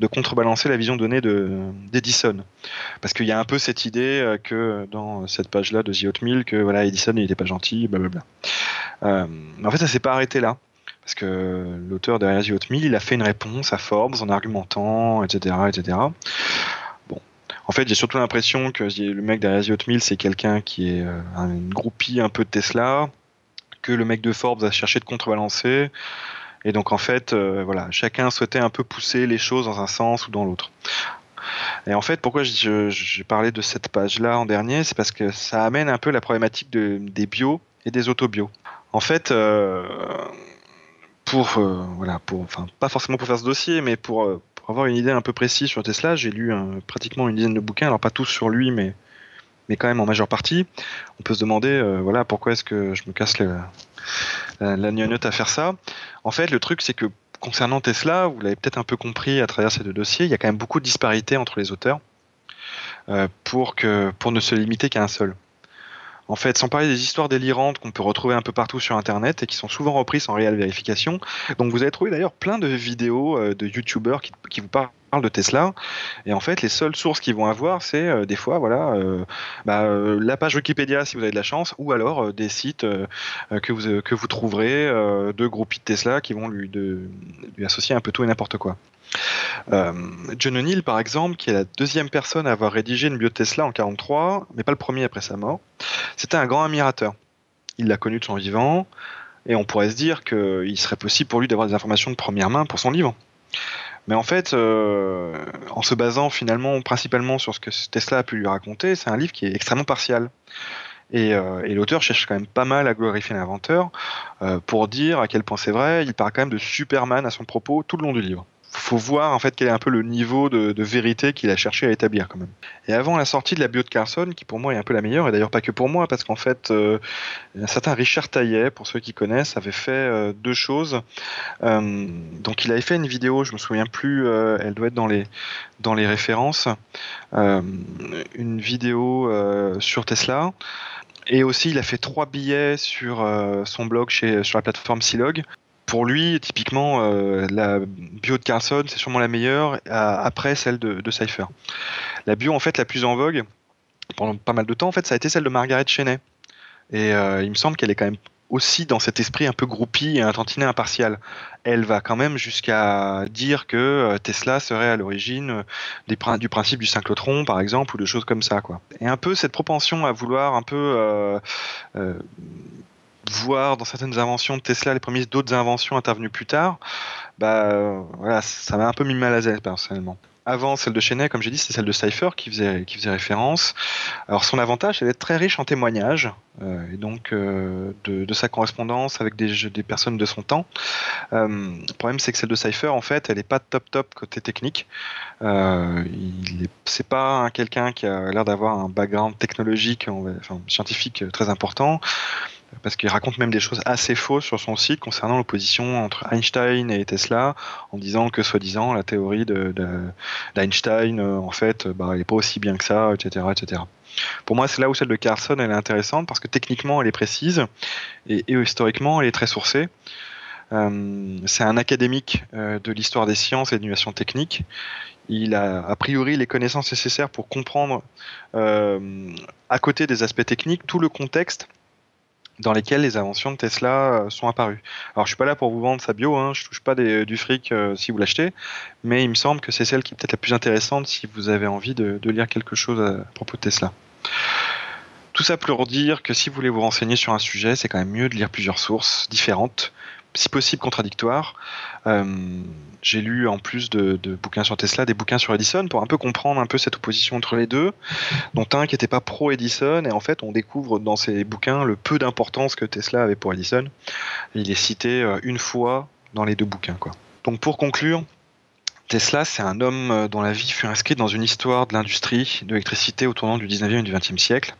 de contrebalancer la vision donnée d'Edison. Parce qu'il y a un peu cette idée euh, que dans cette page-là de The Oatmeal, que voilà, Edison n'était pas gentil, blablabla. Euh, mais en fait, ça s'est pas arrêté là. Parce que l'auteur derrière The Oatmeal, il a fait une réponse à Forbes en argumentant, etc. etc. En fait, j'ai surtout l'impression que le mec derrière The c'est quelqu'un qui est euh, une groupie un peu de Tesla, que le mec de Forbes a cherché de contrebalancer. Et donc, en fait, euh, voilà, chacun souhaitait un peu pousser les choses dans un sens ou dans l'autre. Et en fait, pourquoi j'ai parlé de cette page-là en dernier, c'est parce que ça amène un peu la problématique de, des bio et des autobios. En fait, euh, pour voilà, pour enfin pas forcément pour faire ce dossier, mais pour, pour avoir une idée un peu précise sur Tesla, j'ai lu un, pratiquement une dizaine de bouquins, alors pas tous sur lui, mais mais quand même en majeure partie. On peut se demander, euh, voilà, pourquoi est-ce que je me casse la, la gnognotte à faire ça. En fait, le truc, c'est que concernant Tesla, vous l'avez peut-être un peu compris à travers ces deux dossiers, il y a quand même beaucoup de disparités entre les auteurs euh, pour que pour ne se limiter qu'à un seul. En fait, sans parler des histoires délirantes qu'on peut retrouver un peu partout sur Internet et qui sont souvent reprises sans réelle vérification. Donc, vous avez trouvé d'ailleurs plein de vidéos euh, de YouTubeurs qui, qui, vous parlent de Tesla. Et en fait, les seules sources qu'ils vont avoir, c'est euh, des fois, voilà, euh, bah, euh, la page Wikipédia si vous avez de la chance, ou alors des sites que vous trouverez de groupies de Tesla qui vont lui associer un peu tout et n'importe quoi. John O'Neill, par exemple, qui est la deuxième personne à avoir rédigé une bio Tesla en 43, mais pas le premier après sa mort, c'était un grand admirateur. Il l'a connu de son vivant, et on pourrait se dire qu'il serait possible pour lui d'avoir des informations de première main pour son livre. Mais en fait, euh, en se basant finalement principalement sur ce que Tesla a pu lui raconter, c'est un livre qui est extrêmement partial. Et, euh, l'auteur cherche quand même pas mal à glorifier l'inventeur euh, pour dire à quel point c'est vrai. Il parle quand même de Superman à son propos tout le long du livre faut voir en fait quel est un peu le niveau de, vérité qu'il a cherché à établir quand même. Et avant la sortie de la bio de Carson, qui pour moi est un peu la meilleure, et d'ailleurs pas que pour moi, parce qu'en fait, euh, un certain Richard Taillet, pour ceux qui connaissent, avait fait euh, deux choses. Euh, donc il avait fait une vidéo, je me souviens plus, elle doit être dans les dans les références, une vidéo sur Tesla. Et aussi, il a fait trois billets sur son blog chez, sur la plateforme Silog. Pour lui, typiquement, euh, la bio de Carson, c'est sûrement la meilleure, après celle de, de Cypher. La bio, en fait, la plus en vogue, pendant pas mal de temps, en fait, ça a été celle de Margaret Cheney. Et euh, il me semble qu'elle est quand même aussi dans cet esprit un peu groupie et un tantinet impartial. Elle va quand même jusqu'à dire que euh, Tesla serait à l'origine du principe du synchlotron, par exemple, ou de choses comme ça. Quoi. Et un peu cette propension à vouloir un peu voir dans certaines inventions de Tesla les prémices d'autres inventions intervenues plus tard, bah voilà, ça m'a un peu mis mal à l'aise personnellement. Avant celle de Chenet, comme j'ai dit, c'est celle de Cypher qui faisait, qui faisait référence. Alors son avantage, c'est d'être très riche en témoignages, euh, et donc euh, de, sa correspondance avec des, personnes de son temps. Euh, le problème, c'est que celle de Cypher, en fait, elle n'est pas top top côté technique. Euh, c'est pas un- quelqu'un qui a l'air d'avoir un background technologique, enfin, scientifique très important parce qu'il raconte même des choses assez fausses sur son site concernant l'opposition entre Einstein et Tesla, en disant que soi-disant la théorie de, de- d'Einstein, euh, en fait, euh, bah, elle n'est pas aussi bien que ça, etc., etc. Pour moi, c'est là où celle de Carson elle est intéressante parce que techniquement elle est précise et, historiquement elle est très sourcée. Euh, c'est un académique de l'histoire des sciences et de l'innovation technique. Il a a priori les connaissances nécessaires pour comprendre, à côté des aspects techniques, tout le contexte dans lesquels les inventions de Tesla euh, sont apparues. Alors je suis pas là pour vous vendre sa bio, hein, je touche pas des- du fric euh, si vous l'achetez, mais il me semble que c'est celle qui est peut-être la plus intéressante si vous avez envie de, de lire quelque chose à, propos de Tesla. Tout ça pour dire que si vous voulez vous renseigner sur un sujet, c'est quand même mieux de lire plusieurs sources différentes, si possible contradictoires. Euh, J'ai lu en plus de, de bouquins sur Tesla, des bouquins sur Edison pour un peu comprendre un peu cette opposition entre les deux, dont un qui n'était pas pro Edison, et en fait on découvre dans ces bouquins le peu d'importance que Tesla avait pour Edison. Il est cité euh, une fois dans les deux bouquins. Quoi. Donc pour conclure, Tesla, c'est un homme euh, dont la vie fut inscrite dans une histoire de l'industrie de l'électricité au tournant du 19e et du 20e siècle.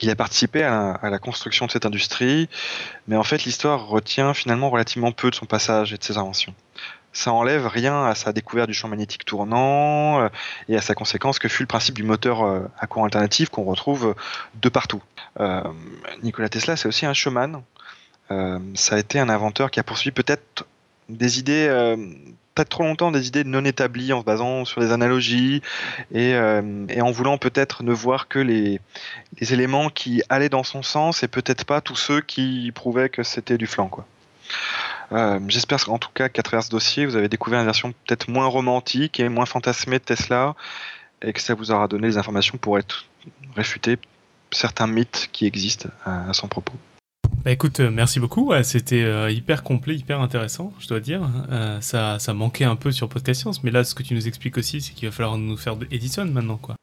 Il a participé à la, construction de cette industrie, mais en fait l'histoire retient finalement relativement peu de son passage et de ses inventions. Ça enlève rien à sa découverte du champ magnétique tournant euh, et à sa conséquence que fut le principe du moteur euh, à courant alternatif qu'on retrouve de partout. Euh, Nikola Tesla, c'est aussi un showman. Euh, ça a été un inventeur qui a poursuivi peut-être des idées, peut-être trop longtemps, des idées non établies en se basant sur des analogies et, euh, et en voulant peut-être ne voir que les, éléments qui allaient dans son sens et peut-être pas tous ceux qui prouvaient que c'était du flanc. Quoi. Euh, J'espère en tout cas qu'à travers ce dossier, vous avez découvert une version peut-être moins romantique et moins fantasmée de Tesla et que ça vous aura donné les informations pour être réfuter certains mythes qui existent à son propos. Bah écoute, euh, merci beaucoup. Ouais, C'était euh, hyper complet, hyper intéressant, je dois dire. Euh, ça, ça manquait un peu sur Podcast Science, mais là, ce que tu nous expliques aussi, c'est qu'il va falloir nous faire de Edison maintenant, quoi.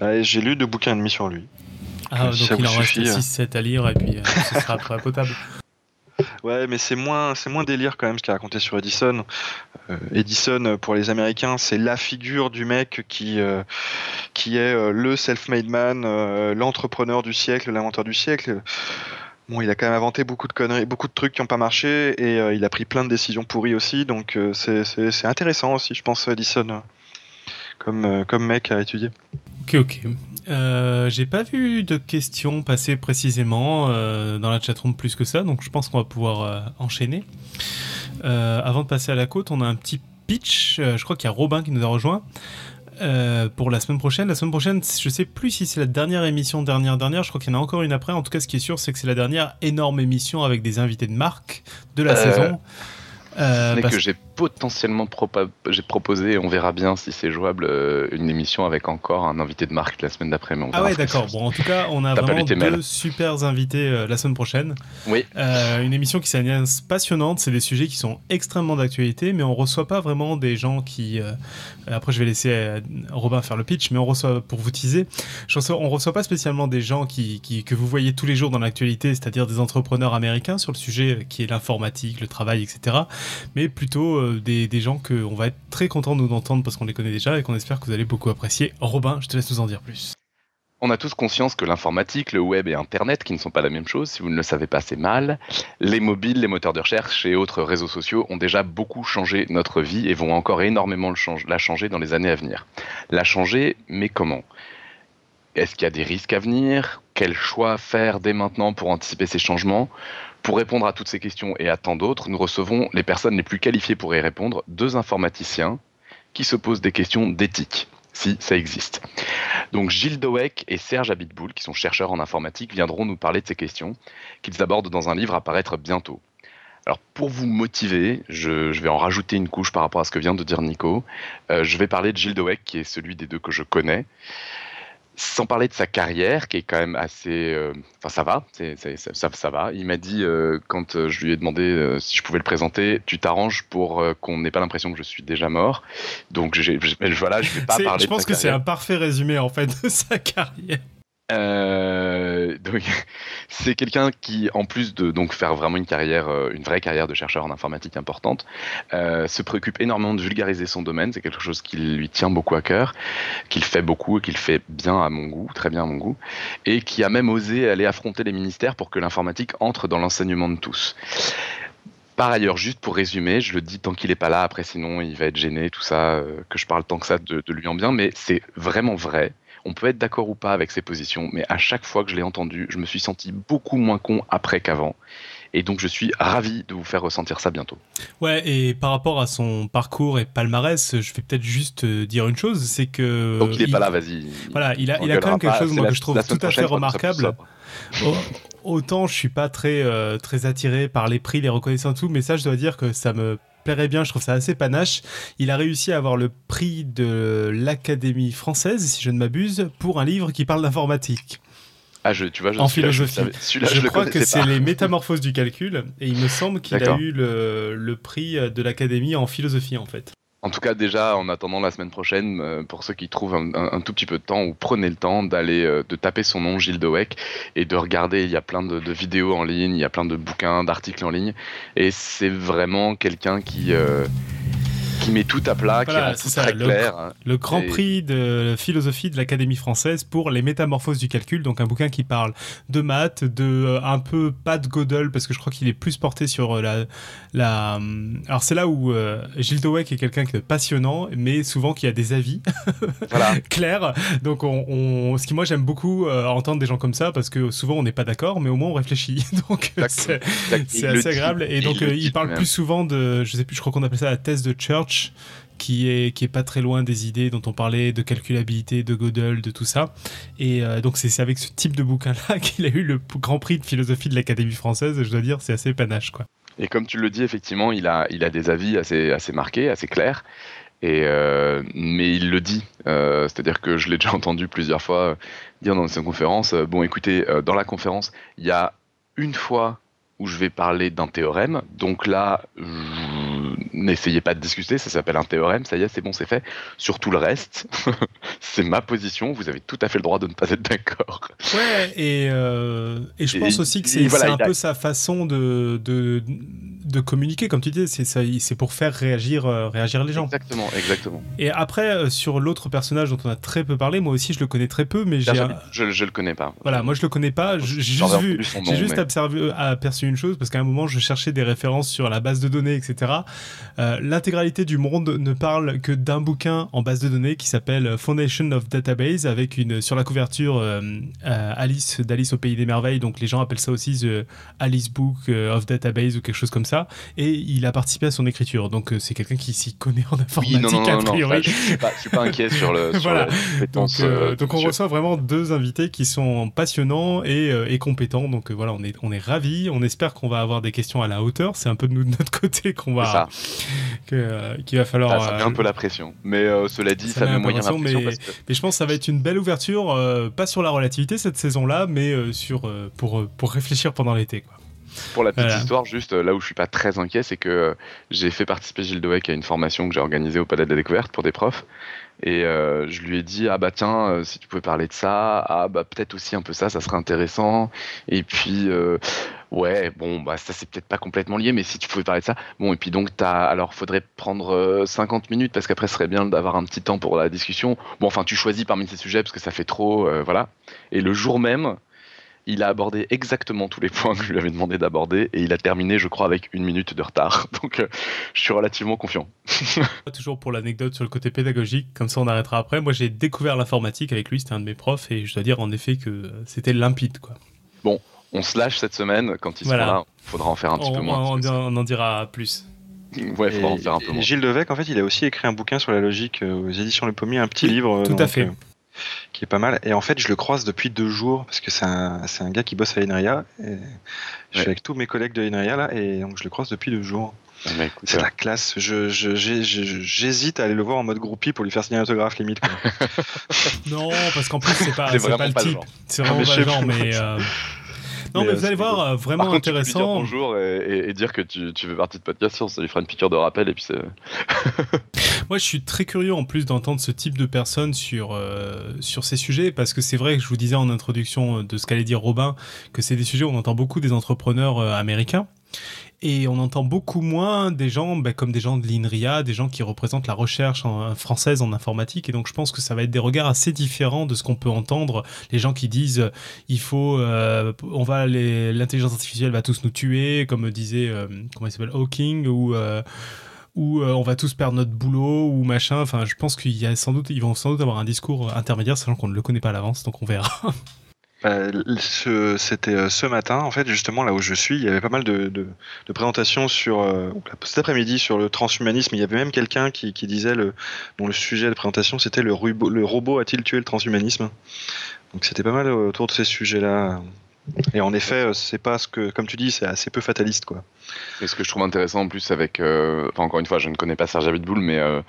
Ouais, J'ai lu deux bouquins et demi sur lui. Ah, donc il en reste suffit, hein. 6-7 à lire, et puis euh, ce sera après potable. Ouais, mais c'est moins, c'est moins délire quand même ce qu'il a raconté sur Edison. Euh, Edison, euh, pour les Américains, c'est la figure du mec qui, euh, qui est le self-made man, l'entrepreneur du siècle, l'inventeur du siècle. Bon, il a quand même inventé beaucoup de conneries, beaucoup de trucs qui n'ont pas marché, et il a pris plein de décisions pourries aussi. Donc c'est, intéressant aussi, je pense, Edison, comme, euh, comme mec à étudier. Ok, ok. Euh, J'ai pas vu de questions passer précisément euh, dans la chatroom plus que ça, donc je pense qu'on va pouvoir euh, enchaîner. Euh, avant de passer à la côte, on a un petit pitch. Euh, je crois qu'il y a Robin qui nous a rejoint. euh, pour la semaine prochaine. La semaine prochaine, je sais plus si c'est la dernière émission, dernière, dernière. Je crois qu'il y en a encore une après. En tout cas, ce qui est sûr, c'est que c'est la dernière énorme émission avec des invités de marque de la Euh, saison. Euh, n'est parce- que j'ai potentiellement j'ai proposé, on verra bien si c'est jouable, euh, une émission avec encore un invité de marque la semaine d'après. Ah ouais, d'accord. Bon, en tout cas, on a vraiment deux mails. super invités euh, la semaine prochaine. Oui, Euh, une émission qui s'annonce passionnante. C'est des sujets qui sont extrêmement d'actualité, mais on reçoit pas vraiment des gens qui. euh, après, je vais laisser Robin faire le pitch, mais on reçoit, pour vous teaser, je reçois- on reçoit pas spécialement des gens qui, qui- que vous voyez tous les jours dans l'actualité, c'est-à-dire des entrepreneurs américains sur le sujet qui est l'informatique, le travail, etc. Mais plutôt des, des, gens qu'on va être très content de nous entendre parce qu'on les connaît déjà et qu'on espère que vous allez beaucoup apprécier. Robin, je te laisse nous en dire plus. On a tous conscience que l'informatique, le web et Internet, qui ne sont pas la même chose, si vous ne le savez pas, c'est mal. Les mobiles, les moteurs de recherche et autres réseaux sociaux ont déjà beaucoup changé notre vie et vont encore énormément la changer dans les années à venir. La changer, mais comment? Est-ce qu'il y a des risques à venir? Quel choix faire dès maintenant pour anticiper ces changements? Pour répondre à toutes ces questions et à tant d'autres, nous recevons les personnes les plus qualifiées pour y répondre, deux informaticiens qui se posent des questions d'éthique si ça existe. Donc Gilles Doweck et Serge Abitboul, qui sont chercheurs en informatique, viendront nous parler de ces questions, qu'ils abordent dans un livre à paraître bientôt. Alors pour vous motiver, je, vais en rajouter une couche par rapport à ce que vient de dire Nico. Euh, je vais parler de Gilles Doweck, qui est celui des deux que je connais sans parler de sa carrière, qui est quand même assez. Euh, enfin, ça va, ça, ça, va. Il m'a dit, euh, quand euh, je lui ai demandé si je pouvais le présenter, tu t'arranges pour qu'on n'ait pas l'impression que je suis déjà mort. Donc, je, voilà, je vais pas parler. Je pense que c'est un parfait résumé, en fait, de sa carrière. Euh, c'est quelqu'un qui, en plus de donc faire vraiment une carrière, euh, une vraie carrière de chercheur en informatique importante, euh, se préoccupe énormément de vulgariser son domaine. C'est quelque chose qui lui tient beaucoup à cœur, qu'il fait beaucoup et qu'il fait bien à mon goût, très bien à mon goût, et qui a même osé aller affronter les ministères pour que l'informatique entre dans l'enseignement de tous. Par ailleurs, juste pour résumer, je le dis tant qu'il n'est pas là, après sinon il va être gêné, tout ça, que je parle tant que ça de, de lui en bien, mais c'est vraiment vrai on peut être d'accord ou pas avec ses positions, mais à chaque fois que je l'ai entendu, je me suis senti beaucoup moins con après qu'avant. Et donc je suis ravi de vous faire ressentir ça bientôt. Ouais, et par rapport à son parcours et palmarès, je vais peut-être juste euh, dire une chose, c'est que... Donc il n'est pas là, vas-y. Voilà, il a, il a quand même quelque chose moi, que je trouve tout à fait remarquable. Autant je suis pas très, euh, très attiré par les prix, les reconnaissances, tout, mais ça je dois dire que ça me plairait bien, je trouve ça assez panache. Il a réussi à avoir le prix de l'Académie française, si je ne m'abuse, pour un livre qui parle d'informatique. Ah, je, tu vois, je en philosophie. je, crois que c'est les Métamorphoses du calcul, et il me semble qu'il a eu le, le prix de l'Académie en philosophie, en fait. En tout cas, déjà, en attendant la semaine prochaine, euh, pour ceux qui trouvent un, tout petit peu de temps, ou prenez le temps d'aller, euh, de taper son nom, Gilles Weck, et de regarder. Il y a plein de, vidéos en ligne, il y a plein de bouquins, d'articles en ligne, et c'est vraiment quelqu'un qui euh, qui met tout à plat, qui est tout très le, clair. Le Grand Prix de philosophie de l'Académie française pour les métamorphoses du calcul, donc un bouquin qui parle de maths, de euh, un peu pas de Gödel parce que je crois qu'il est plus porté sur euh, la la. Euh, alors c'est là où Gilles Dweck est quelqu'un qui est passionnant, mais souvent qui a des avis voilà. clairs. Donc on, ce qui moi j'aime beaucoup entendre des gens comme ça parce que souvent on n'est pas d'accord, mais au moins on réfléchit. donc c'est assez agréable. Et donc il, parle plus souvent de, je sais plus, je crois qu'on appelle ça la thèse de Church qui est, qui est pas très loin des idées dont on parlait de calculabilité, de Gödel, de tout ça. Et euh, donc c'est avec ce type de bouquin-là qu'il a eu le grand prix de philosophie de l'Académie française. Je dois dire, c'est assez panache, quoi. Et comme tu le dis, effectivement, il a, il a des avis assez, assez marqués, assez clairs. Et euh, mais il le dit, euh, c'est-à-dire que je l'ai déjà entendu plusieurs fois dire dans ses conférences. bon, écoutez, dans la conférence, il y a une fois où je vais parler d'un théorème. Donc là, n'essayez pas de discuter, ça s'appelle un théorème, ça y est, c'est bon, c'est fait. Sur tout le reste, c'est ma position, vous avez tout à fait le droit de ne pas être d'accord. Ouais, et, euh, et je pense aussi que c'est un peu sa façon de, de, de, communiquer, comme tu dis, c'est pour faire réagir, euh, réagir les gens. Exactement, exactement. Et après, euh, sur l'autre personnage dont on a très peu parlé, moi aussi je le connais très peu, mais j'ai. Je, je, le connais pas. Voilà, moi je le connais pas, j'ai juste vu, j'ai juste aperçu une chose, parce qu'à un moment je cherchais des références sur la base de données, etc. Euh, l'intégralité du monde ne parle que d'un bouquin en base de données qui s'appelle Foundation of Database avec une sur la couverture euh, euh, Alice d'Alice au pays des merveilles. Donc les gens appellent ça aussi The Alice Book of Database ou quelque chose comme ça. Et il a participé à son écriture. Donc c'est quelqu'un qui s'y connaît en informatique oui, non, non, a priori. je, suis pas, suis pas inquiet sur le voilà. donc, donc on reçoit vraiment deux invités qui sont passionnants et, et compétents. Donc voilà on est on est ravis. On espère qu'on va avoir des questions à la hauteur. C'est un peu de notre côté qu'on va euh, qu'il va falloir. ça met un euh, peu la pression. Mais euh, cela dit, ça, met moyen la pression. Mais, mais, je pense que ça va être une belle ouverture, pas sur la relativité cette saison-là, mais sur, pour, pour réfléchir pendant l'été. Quoi. Pour la petite histoire, juste là où je suis pas très inquiet, c'est que j'ai fait participer Gilles Doeck à une formation que j'ai organisée au Palais de la Découverte pour des profs. Et je lui ai dit ah bah tiens si tu pouvais parler de ça ah bah peut-être aussi un peu ça ça serait intéressant et puis Ouais, bon, bah ça c'est peut-être pas complètement lié, mais si tu pouvais parler de ça. Bon, et puis donc, t'as, alors faudrait prendre 50 minutes parce qu'après, ce serait bien d'avoir un petit temps pour la discussion. Bon, enfin, tu choisis parmi ces sujets parce que ça fait trop, voilà. Et le jour même, il a abordé exactement tous les points que je lui avais demandé d'aborder et il a terminé, je crois, avec une minute de retard. Donc, euh, je suis relativement confiant. Toujours pour l'anecdote sur le côté pédagogique, comme ça on arrêtera après. Moi, j'ai découvert l'informatique avec lui, c'était un de mes profs et je dois dire en effet que c'était limpide, quoi. Bon, on se lâche cette semaine quand il sera là. Il faudra en faire un petit peu moins. On, en dira plus. Ouais, il faudra en faire un peu moins. Gilles Devec, en fait, il a aussi écrit un bouquin sur la logique euh, aux éditions Le Pommier, un petit livre. Tout à fait. Euh, qui est pas mal. Et en fait, je le croise depuis deux jours parce que c'est un, un, gars qui bosse à Inria. Et je suis avec tous mes collègues de Inria là, et donc je le croise depuis deux jours. Ah, c'est la classe. Je, j'hésite à aller le voir en mode groupie pour lui faire signer un autographe limite. non, parce qu'en plus c'est pas, c'est pas le type. C'est vraiment pas le genre, mais. Euh, non, mais, vous allez voir, euh, vraiment intéressant. Tu peux dire bonjour et, dire que tu, tu fais partie de Podcast ça lui fera une piqûre de rappel et puis c'est. Moi, je suis très curieux en plus d'entendre ce type de personnes sur, euh, sur ces sujets parce que c'est vrai que je vous disais en introduction de ce qu'allait dire Robin que c'est des sujets où on entend beaucoup des entrepreneurs euh, américains et on entend beaucoup moins des gens bah, comme des gens de l'INRIA, des gens qui représentent la recherche française en informatique. Et donc je pense que ça va être des regards assez différents de ce qu'on peut entendre. Les gens qui disent il faut, euh, on va l'intelligence artificielle va tous nous tuer, comme disait euh, comment s'appelle Hawking ou euh, ou on va tous perdre notre boulot ou machin. Enfin, je pense qu'il vont sans doute avoir un discours intermédiaire, sachant qu'on ne le connaît pas à l'avance, donc on verra. Bah, c'était euh, ce matin, en fait, justement là où je suis, il y avait pas mal de, présentations sur euh, cet après-midi sur le transhumanisme. Il y avait même quelqu'un qui, disait le, dont le sujet de présentation c'était le, robot a-t-il tué le transhumanisme? Donc c'était pas mal autour de ces sujets-là. Et en effet, euh, c'est pas ce que, comme tu dis, c'est assez peu fataliste, quoi. Et ce que je trouve intéressant en plus avec, enfin encore une fois, je ne connais pas Serge Abitboul, mais euh,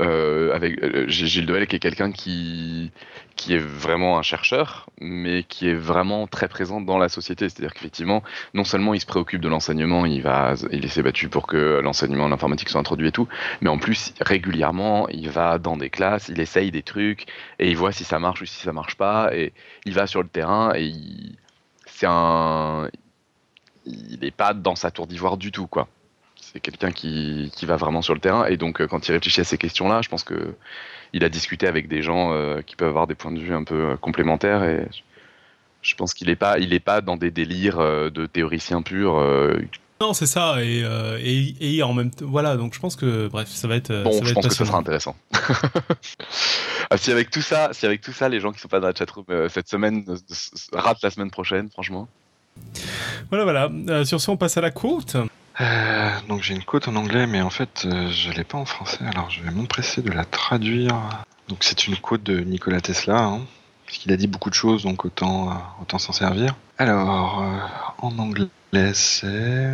avec euh, Gilles Devel qui est quelqu'un qui qui est vraiment un chercheur, mais qui est vraiment très présent dans la société. C'est-à-dire qu'effectivement, non seulement il se préoccupe de l'enseignement, il il s'est battu pour que l'enseignement en informatique soit introduit et tout, mais en plus régulièrement, il va dans des classes, il essaye des trucs et il voit si ça marche ou si ça marche pas, et il va sur le terrain et c'est un, il n'est pas dans sa tour d'ivoire du tout, quoi c'est quelqu'un qui, qui, va vraiment sur le terrain. Et donc, euh, quand il réfléchit à ces questions-là, je pense que il a discuté avec des gens euh, qui peuvent avoir des points de vue un peu euh, complémentaires. Et je pense qu'il n'est pas, il est pas dans des délires de théoricien pur. non, c'est ça. Et, et, en même temps, voilà. Donc, je pense que, bref, ça va être. Bon, je pense que ça sera intéressant. ah, si avec tout ça, si avec tout ça, les gens qui sont pas dans la chatroom cette semaine ratent la semaine prochaine, franchement. Voilà, voilà. sur ce, on passe à la courte. Euh, donc j'ai une quote en anglais, mais en fait euh, je l'ai pas en français, alors je vais m'empresser de la traduire. Donc c'est une quote de Nikola Tesla, hein, parce qu'il a dit beaucoup de choses, donc autant, euh, autant s'en servir. Alors en anglais c'est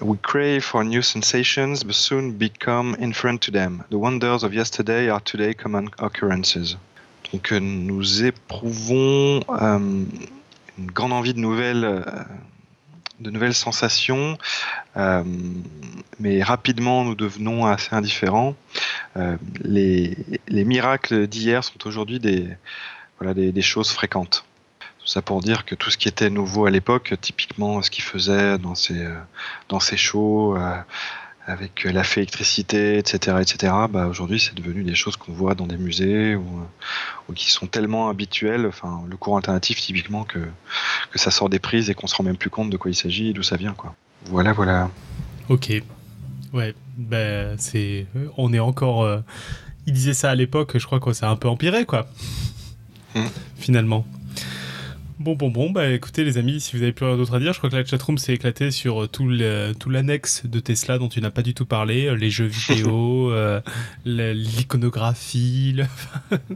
We crave for new sensations, but soon become indifferent to them. The wonders of yesterday are today common occurrences. Donc nous éprouvons une grande envie de nouvelles de nouvelles sensations, euh, mais rapidement nous devenons assez indifférents. Euh, les, miracles d'hier sont aujourd'hui des, voilà, des, choses fréquentes. Tout ça pour dire que tout ce qui était nouveau à l'époque, typiquement ce qu'il faisait dans ses, euh, dans ses shows, avec la fée électricité, etc., etc. Bah, aujourd'hui, c'est devenu des choses qu'on voit dans des musées ou, ou, qui sont tellement habituelles. Enfin, le cours alternatif, typiquement, que, que ça sort des prises et qu'on se rend même plus compte de quoi il s'agit et d'où ça vient, quoi. Voilà, voilà. Ok. Ouais. Ben, c'est. On est encore. Euh, il disait ça à l'époque. Je crois que ça a un peu empiré, quoi. Hmm. Finalement. Bon, bon, bon, bah écoutez les amis, si vous avez plus rien d'autre à dire, je crois que la chatroom s'est éclatée sur euh, tout l'annexe de Tesla dont tu n'as pas du tout parlé, euh, les jeux vidéo, euh, l'iconographie,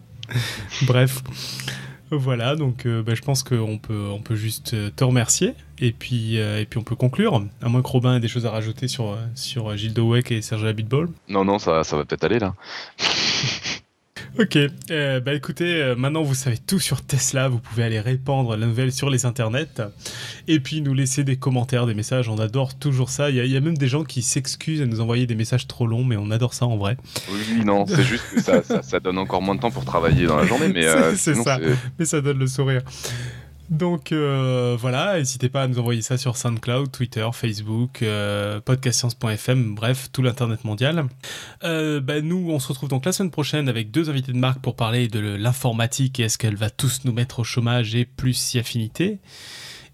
bref. Voilà, donc bah, je pense qu'on peut, on peut juste te remercier et puis, et puis on peut conclure, à moins que Robin ait des choses à rajouter sur, sur Gilles Dowek et Serge Abitbol. Non, non, ça, ça va peut-être aller là. Ok, euh, bah écoutez, euh, maintenant vous savez tout sur Tesla, vous pouvez aller répandre la nouvelle sur les internets et puis nous laisser des commentaires, des messages, on adore toujours ça. Il y, a même des gens qui s'excusent à nous envoyer des messages trop longs, mais on adore ça en vrai. Oui, non, c'est juste que ça, ça, donne encore moins de temps pour travailler dans la journée, mais c'est euh, ça, mais ça donne le sourire. Donc euh, voilà, n'hésitez pas à nous envoyer ça sur SoundCloud, Twitter, Facebook, euh, podcastscience.fm, bref, tout l'internet mondial. Euh, bah, nous, on se retrouve donc la semaine prochaine avec deux invités de marque pour parler de l'informatique et est-ce qu'elle va tous nous mettre au chômage et plus si affinité.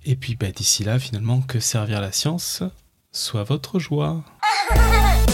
Et puis bah, d'ici là, finalement, que servir la science soit votre joie.